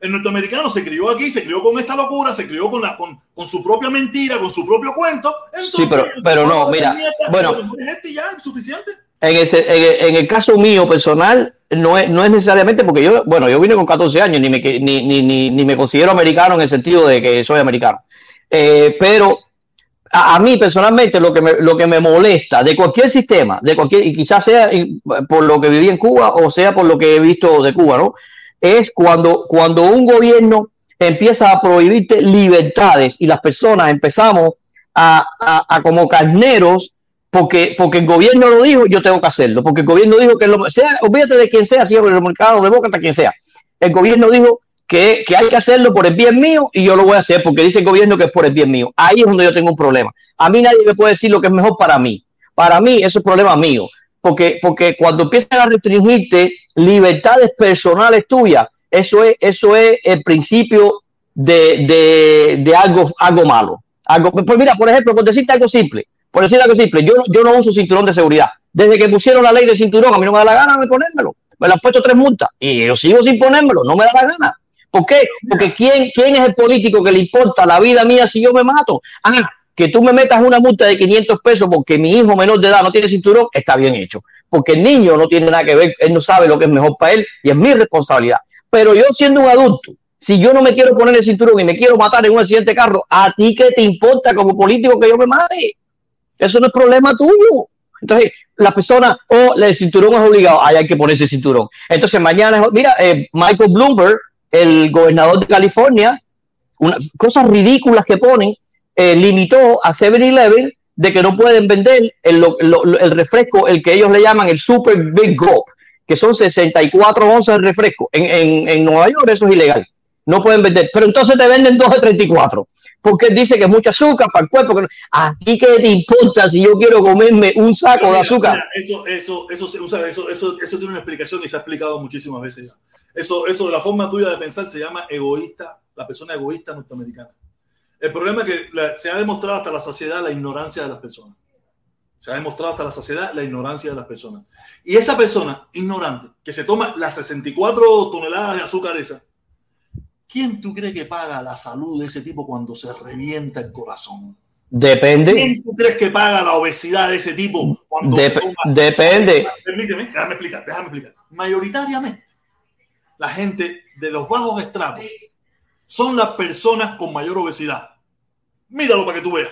El norteamericano se crió aquí, se crió con esta locura, se crió con, la, con, con su propia mentira, con su propio cuento. Entonces, Sí, pero- pero no, mira, bueno. Este ya es suficiente. En, ese, en, en el caso mío personal, no es, no es necesariamente porque yo, bueno, yo vine con 14 años, ni me, ni, ni, ni, ni me considero americano en el sentido de que soy americano. Eh, pero a, a mí personalmente lo que, me, lo que me molesta de cualquier sistema, de cualquier, y quizás sea por lo que viví en Cuba o sea por lo que he visto de Cuba, ¿no? Es cuando, cuando un gobierno empieza a prohibirte libertades y las personas empezamos a, a, como carneros porque, porque el gobierno lo dijo, yo tengo que hacerlo, porque el gobierno dijo que lo, sea, olvídate de quien sea, si es el mercado de boca hasta quien sea. El gobierno dijo que, que hay que hacerlo por el bien mío y yo lo voy a hacer porque dice el gobierno que es por el bien mío. Ahí es donde yo tengo un problema. A mí nadie me puede decir lo que es mejor para mí. Para mí eso es problema mío. Porque, porque cuando empiezan a restringirte libertades personales tuyas, eso es, eso es el principio de, de, de algo, algo malo. Algo, pues mira, por ejemplo, por decirte algo simple, por decir algo simple, yo, yo no uso cinturón de seguridad. Desde que pusieron la ley de cinturón, a mí no me da la gana de ponérmelo. Me lo han puesto tres multas y yo sigo sin ponérmelo, no me da la gana. ¿Por qué? Porque ¿quién, ¿quién es el político que le importa la vida mía si yo me mato? Ah, que tú me metas una multa de 500 pesos porque mi hijo menor de edad no tiene cinturón, está bien hecho. Porque el niño no tiene nada que ver, él no sabe lo que es mejor para él y es mi responsabilidad. Pero yo siendo un adulto, si yo no me quiero poner el cinturón y me quiero matar en un accidente de carro, ¿a ti qué te importa como político que yo me mate? Eso no es problema tuyo. Entonces, la persona, o el cinturón es obligado, ahí hay que ponerse el cinturón. Entonces, mañana, mira, eh, Michael Bloomberg, el gobernador de California, cosas ridículas que ponen, eh, limitó a 7-Eleven de que no pueden vender el, lo- lo- el refresco, el que ellos le llaman el Super Big Gulp, que son 64 onzas de refresco. En, en, en Nueva York eso es ilegal. No pueden vender. Pero entonces te venden 2 de 34. Porque dice que es mucho azúcar para el cuerpo. que no- ¿A ti qué te importa si yo quiero comerme un saco de azúcar? mira, eso, eso, eso, eso, eso, eso tiene una explicación y se ha explicado muchísimas veces ya. Eso, eso de la forma tuya de pensar se llama egoísta, la persona egoísta norteamericana. El problema es que la- se ha demostrado hasta la saciedad la ignorancia de las personas. Se ha demostrado hasta la saciedad la ignorancia de las personas. Y esa persona ignorante que se toma las 64 toneladas de azúcar esa, ¿quién tú crees que paga la salud de ese tipo cuando se revienta el corazón? Depende. ¿Quién tú crees que paga la obesidad de ese tipo cuando Dep- se toma- depende. Permíteme, déjame explicar, déjame explicar. Mayoritariamente, la gente de los bajos estratos son las personas con mayor obesidad. Míralo para que tú veas.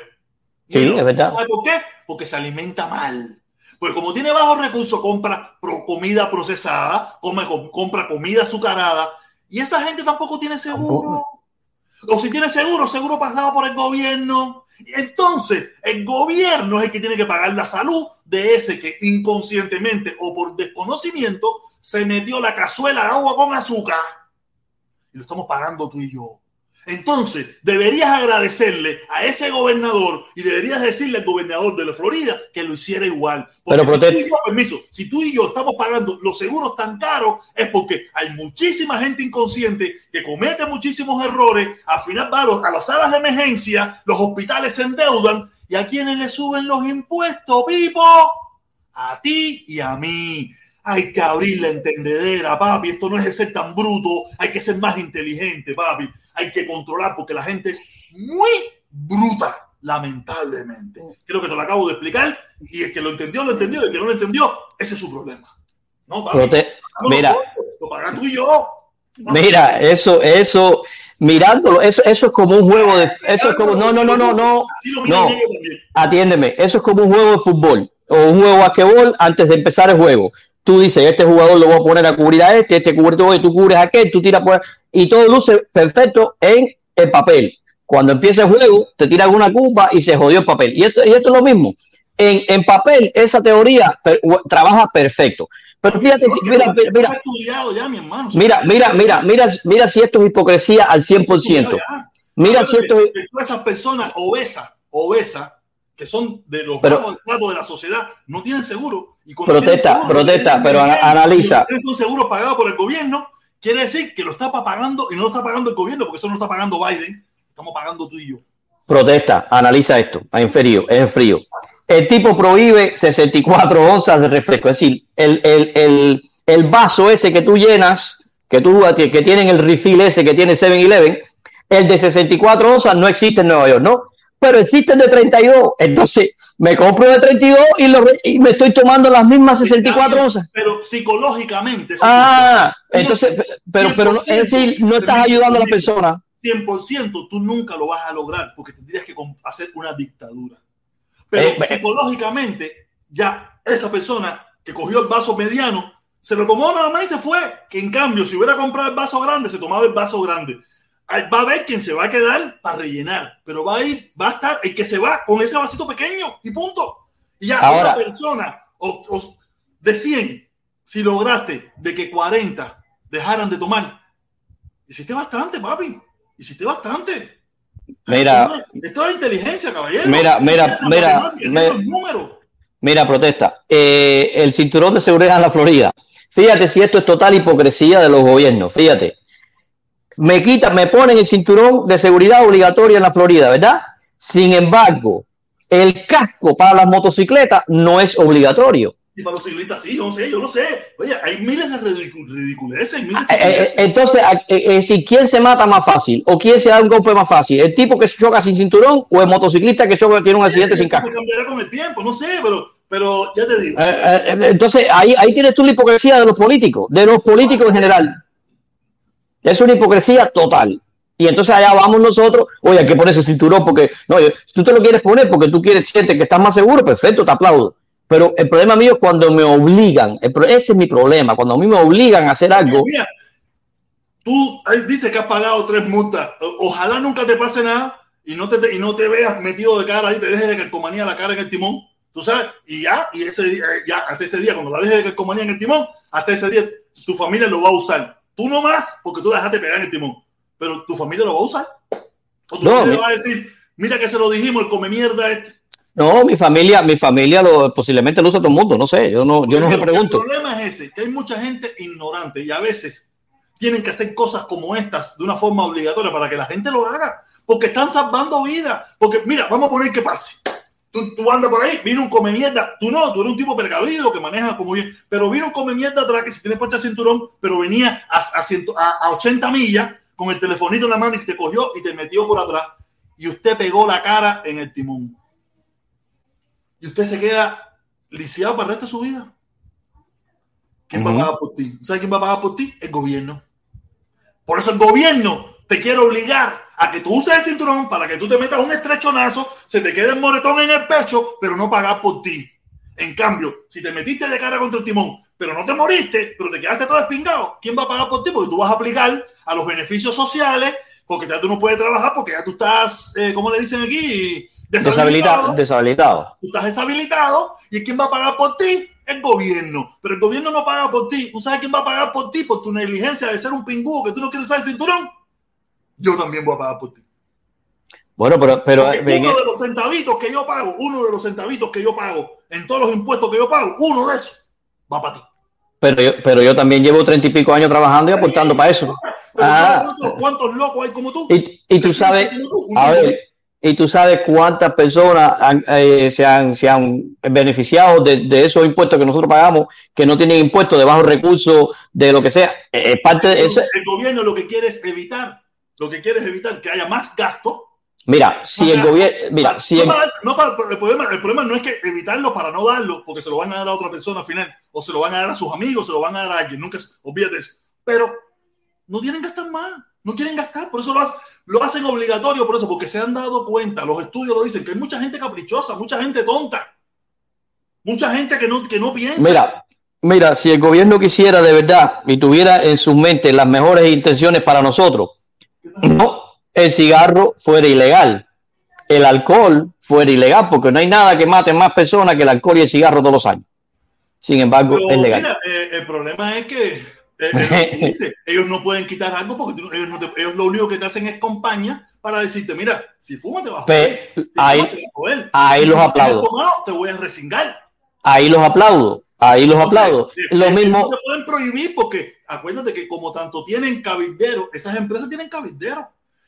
Sí, es verdad. ¿Sabes por qué? Porque se alimenta mal. Porque como tiene bajos recursos, compra pro- comida procesada, come, com- compra comida azucarada. Y esa gente tampoco tiene seguro. O si tiene seguro, seguro pasado por el gobierno. Entonces, el gobierno es el que tiene que pagar la salud de ese que inconscientemente o por desconocimiento se metió la cazuela de agua con azúcar. Y lo estamos pagando tú y yo. Entonces, deberías agradecerle a ese gobernador y deberías decirle al gobernador de la Florida que lo hiciera igual. Porque Pero si tú y yo, permiso, si tú y yo estamos pagando los seguros tan caros, es porque hay muchísima gente inconsciente que comete muchísimos errores, al final va a, los- a las salas de emergencia, los hospitales se endeudan y a quienes le suben los impuestos, Pipo, a ti y a mí. Hay que abrir la entendedera, papi. Esto no es de ser tan bruto, hay que ser más inteligente, papi. Hay que controlar porque la gente es muy bruta, lamentablemente. Creo que te lo acabo de explicar y el que lo entendió, lo entendió, y el que no lo entendió, ese es su problema. No, papi. Pagámoslo mira. Lo pagas tú y yo. No, Mira, eso, eso, mirándolo, eso, eso es como un juego de, eso es como, no, no, no, no, no, Así lo mira no. atiéndeme, eso es como un juego de fútbol o un juego de basquetbol antes de empezar el juego. Tú dices, este jugador lo voy a poner a cubrir a este, este cubre todo, y tú cubres a aquel, tú tiras por y todo luce perfecto en el papel. Cuando empieza el juego, te tiran una culpa y se jodió el papel. Y esto, y esto es lo mismo. En, en papel, esa teoría per- trabaja perfecto. Pero fíjate, si- mira, mira, mira, mira, mira, mira, mira, mira si esto es hipocresía al 100%. Ya. Mira si esto es... esas personas obesas, obesas, que son de los Pero- estratos de la sociedad, no tienen seguro. Y Protesta, seguro, protesta, pero analiza. tienen un seguro pagado por el gobierno, quiere decir que lo está pagando y no lo está pagando el gobierno, porque eso no está pagando Biden, estamos pagando tú y yo. Protesta, analiza esto, en frío, es en frío. El tipo prohíbe 64 onzas de refresco, es decir, el, el, el, el vaso ese que tú llenas, que tú que tienen el refill ese que tiene 7-Eleven, el de 64 onzas no existe en Nueva York, ¿no? Pero existe el de 32, entonces me compro de 32 y, lo, y me estoy tomando las mismas 64 onzas. Pero psicológicamente, Ah, entonces, pero, pero es decir, no estás ayudando a la persona. 100% tú nunca lo vas a lograr porque tendrías que hacer una dictadura. Pero eh. psicológicamente, ya esa persona que cogió el vaso mediano se lo tomó nada más y se fue. Que en cambio, si hubiera comprado el vaso grande, se tomaba el vaso grande. Va a haber quien se va a quedar para rellenar, pero va a ir, va a estar el que se va con ese vasito pequeño y punto. Y ya Ahora- una persona o, o de 100, si lograste de que 40 dejaran de tomar, hiciste bastante, papi. Hiciste bastante. Mira, Esto es inteligencia, caballero. Mira, mira, mira, números. Mira, protesta. Eh, el cinturón de seguridad en la Florida. Fíjate si esto es total hipocresía de los gobiernos. Fíjate. Me quitan, me ponen el cinturón de seguridad obligatorio en la Florida, ¿verdad? Sin embargo, el casco para las motocicletas no es obligatorio. Y para los ciclistas, sí, no sé, yo no sé. Oye, hay miles de ridicu- ridiculeces, hay miles de Eh, eh, estupideces. entonces, eh, eh, decir, ¿quién se mata más fácil? ¿O quién se da un golpe más fácil? ¿El tipo que se choca sin cinturón o el motociclista que choca, tiene un accidente sin casco? cambiará con el tiempo, no sé, pero, pero ya te digo. Entonces, ahí, ahí tienes tú la hipocresía de los políticos, de los políticos en general. Es una hipocresía total. Y entonces allá vamos nosotros, oye, hay que ponerse cinturón porque, no, yo- si tú te lo quieres poner porque tú quieres, sientes que estás más seguro, perfecto, te aplaudo. Pero el problema mío es cuando me obligan, el ese es mi problema, cuando a mí me obligan a hacer algo, Mira, tú dices que has pagado tres multas. Ojalá nunca te pase nada y no te, y no te veas metido de cara ahí, te dejes de calcomanía la cara en el timón. Tú sabes, y ya, y ese eh, ya, hasta ese día, cuando la dejes de calcomanía en el timón, hasta ese día tu familia lo va a usar. Tú no más, porque tú la dejaste pegar en el timón, pero tu familia lo va a usar. O tu No, familia mi- va a decir, mira que se lo dijimos, el come mierda este. no, mi familia, mi familia lo, posiblemente lo usa todo el mundo, no sé, yo no, yo no me pregunto. El problema es ese, que hay mucha gente ignorante y a veces tienen que hacer cosas como estas de una forma obligatoria para que la gente lo haga, porque están salvando vidas. Porque mira, vamos a poner que pase. Tú, tú andas por ahí, vino un come mierda, tú no, tú eres un tipo precavido que maneja como bien, pero vino un come mierda atrás que si tienes puesto el cinturón, pero venía a, a, ciento- a- a 80 millas, con el telefonito en la mano y te cogió y te metió por atrás y usted pegó la cara en el timón. Y usted se queda lisiado para el resto de su vida. ¿Quién va a pagar por ti? ¿Sabe quién va a pagar por ti? El gobierno. Por eso el gobierno te quiere obligar a que tú uses el cinturón para que tú te metas un estrechonazo, se te quede el moretón en el pecho, pero no pagar por ti. En cambio, si te metiste de cara contra el timón, pero no te moriste, pero te quedaste todo espingado, ¿quién va a pagar por ti? Porque tú vas a aplicar a los beneficios sociales, porque ya tú no puedes trabajar, porque ya tú estás, eh, ¿cómo le dicen aquí? Deshabilitado. Deshabilitado. tú estás deshabilitado y quién va a pagar por ti el gobierno pero el gobierno no paga por ti ¿tú sabes quién va a pagar por ti por tu negligencia de ser un pingüo que tú no quieres usar el cinturón yo también voy a pagar por ti Bueno, pero, pero uno de los centavitos que yo pago uno de los centavitos que yo pago en todos los impuestos que yo pago uno de esos va para ti pero, yo, pero yo también llevo treinta y pico años trabajando y aportando para eso. Pero Ah. ¿sabes cuántos, cuántos locos hay como tú Y, y tú sabes, tú, a ver, y tú sabes cuántas personas han, eh, se, han, se han beneficiado de, de esos impuestos que nosotros pagamos, que no tienen impuestos de bajos recursos, de lo que sea. Eh, Es parte de eso. el gobierno lo que quiere es evitar lo que quiere es evitar que haya más gasto Mira, si el gobierno, mira, si no el, no para- el, problema, el problema no es que evitarlo para no darlo, porque se lo van a dar a otra persona al final, o se lo van a dar a sus amigos, se lo van a dar a alguien, nunca se- olvídate de eso. Pero no quieren gastar más, no quieren gastar, por eso lo, hacen- lo hacen obligatorio, por eso, porque se han dado cuenta, los estudios lo dicen, que hay mucha gente caprichosa, mucha gente tonta, mucha gente que no, que no piensa. Mira, mira, si el gobierno quisiera de verdad y tuviera en su mente las mejores intenciones para nosotros, no el cigarro fuera ilegal, el alcohol fuera ilegal, porque no hay nada que mate más personas que el alcohol y el cigarro todos los años. Sin embargo, Pero, es legal. mira, eh, el problema es que eh, eh, que dice, ellos no pueden quitar algo porque ellos, no te- ellos lo único que te hacen es compañía para decirte, mira, si fumas te vas a joder. Pe- Si ahí, fumas, te vas a joder. ahí Y los aplaudo. tomado, te voy a resingar. ahí los aplaudo, ahí los aplaudo. Eh, Lo eh, mismo, No te pueden prohibir porque acuérdate que como tanto tienen cabilderos, esas empresas tienen cabilderos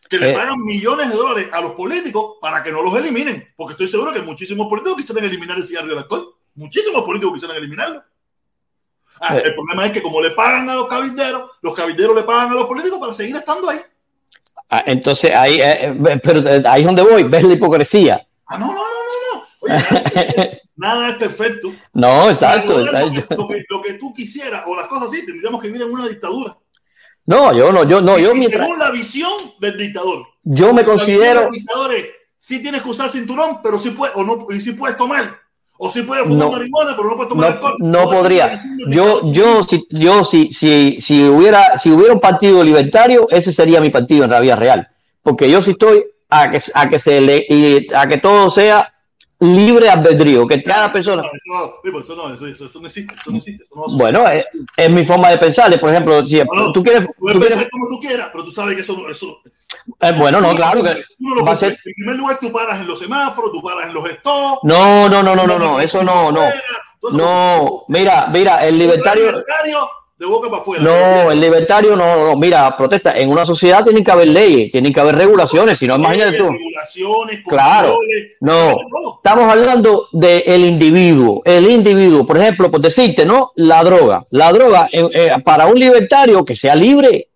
que le Eh. pagan millones de dólares a los políticos para que no los eliminen. Porque estoy seguro que muchísimos políticos quisieran eliminar el cigarro y el alcohol. Muchísimos políticos quisieran eliminarlo. Ah, Eh. El problema es que como le pagan a los cabilderos, los cabilderos le pagan a los políticos para seguir estando ahí. ah, entonces ahí, eh, pero ahí es donde voy, ves la hipocresía. Ah, no, no, no, no, no. Oye, nada es perfecto. No, exacto. Lo, exacto. que, lo que- lo que tú quisieras o las cosas así, tendríamos que vivir en una dictadura. No, yo no, yo no, yo Y mientras, según la visión del dictador. yo me considero, del dictador es, sí tienes que usar cinturón, pero sí puedes, o no, y sí puedes tomar. O sí puedes fumar No. marihuana, pero no puedes tomar no, alcohol. no podría. Yo, yo, si, yo, si, si, si hubiera, si hubiera un partido libertario, ese sería mi partido en la vida real, porque yo sí estoy a que, a que se le, y a que todo sea libre albedrío, que cada persona, No, no, no no no bueno, es, es mi forma de pensar. Por ejemplo, si no. tú quieres, Puedes tú quieres- como tú quieras, pero tú sabes que eso, no- eso eh, bueno, no, claro que no lo va a ser, En primer lugar, tú paras en los semáforos, tú paras en los stores. no, no, no, no, no, no, eso no, no, no, mira, mira, el libertario, de boca para afuera. No, el libertario no, mira, protesta. En una sociedad tienen que haber leyes, tienen que haber regulaciones, si no, imagínate tú. Regulaciones, Claro. No, estamos hablando del individuo. El individuo, por ejemplo, por decirte, ¿no? La droga. La droga, eh, eh, para un libertario que sea libre.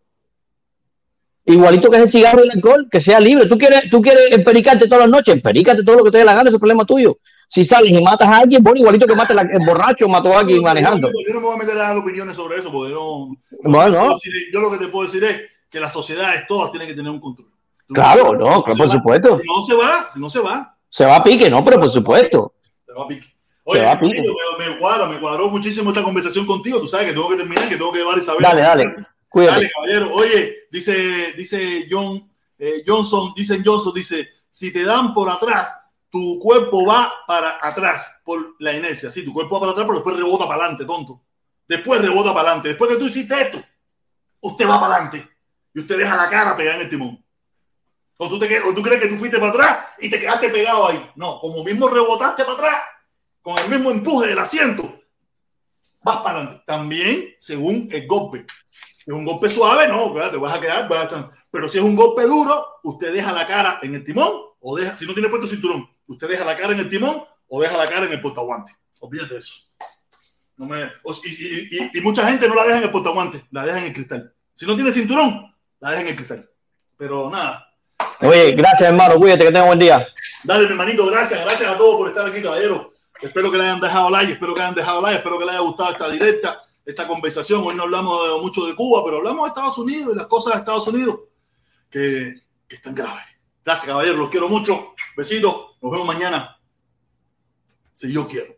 Igualito que es el cigarro y el alcohol, que sea libre. Tú quieres, tú quieres empericarte todas las noches, empericate todo lo que te dé la gana, ese es el problema tuyo. Si sales y matas a alguien, bueno, igualito que mate la- el borracho mató a alguien manejando. Yo no me voy a meter a dar opiniones sobre eso, porque no. Bueno. yo, puedo decir- yo lo que te puedo decir es que las sociedades todas tienen que tener un control. Claro, no, se por supuesto. Si no se va, si no se va, Se va a pique, ¿no? Pero por supuesto. se va a pique. Oye, va a pique. me, me cuadra, me cuadró muchísimo esta conversación contigo. Tú sabes que tengo que terminar, que tengo que llevar a Isabel. Dale, dale. Dale, Cuídate. caballero. Oye, dice, dice John, eh, Johnson, dicen Johnson, dice, si te dan por atrás, tu cuerpo va para atrás por la inercia. Sí, tu cuerpo va para atrás, pero después rebota para adelante, tonto. Después rebota para adelante. Después que tú hiciste esto, usted va para adelante. Y usted deja la cara pegada en el timón. O tú, te, o tú crees que tú fuiste para atrás y te quedaste pegado ahí. No, como mismo rebotaste para atrás, con el mismo empuje del asiento, vas para adelante. También según el golpe. Si es un golpe suave, no, te vas a quedar, vas pero si es un golpe duro, usted deja la cara en el timón o deja, si no tiene puesto cinturón, usted deja la cara en el timón o deja la cara en el portaguante. Olvídate de eso. No me, o- y, y- y- y mucha gente no la deja en el portaguante, la deja en el cristal. Si no tiene cinturón, La dejen en el cristal. Pero nada. Oye, gracias hermano, cuídate, que tenga buen día. Dale, mi hermanito, gracias, gracias a todos por estar aquí, caballero. Espero que le hayan dejado like, espero que hayan dejado like, espero que les haya gustado esta directa, esta conversación. Hoy no hablamos de- mucho de Cuba, pero hablamos de Estados Unidos y las cosas de Estados Unidos que, que están graves. Gracias, caballero, los quiero mucho. Besitos, nos vemos mañana. Si yo quiero.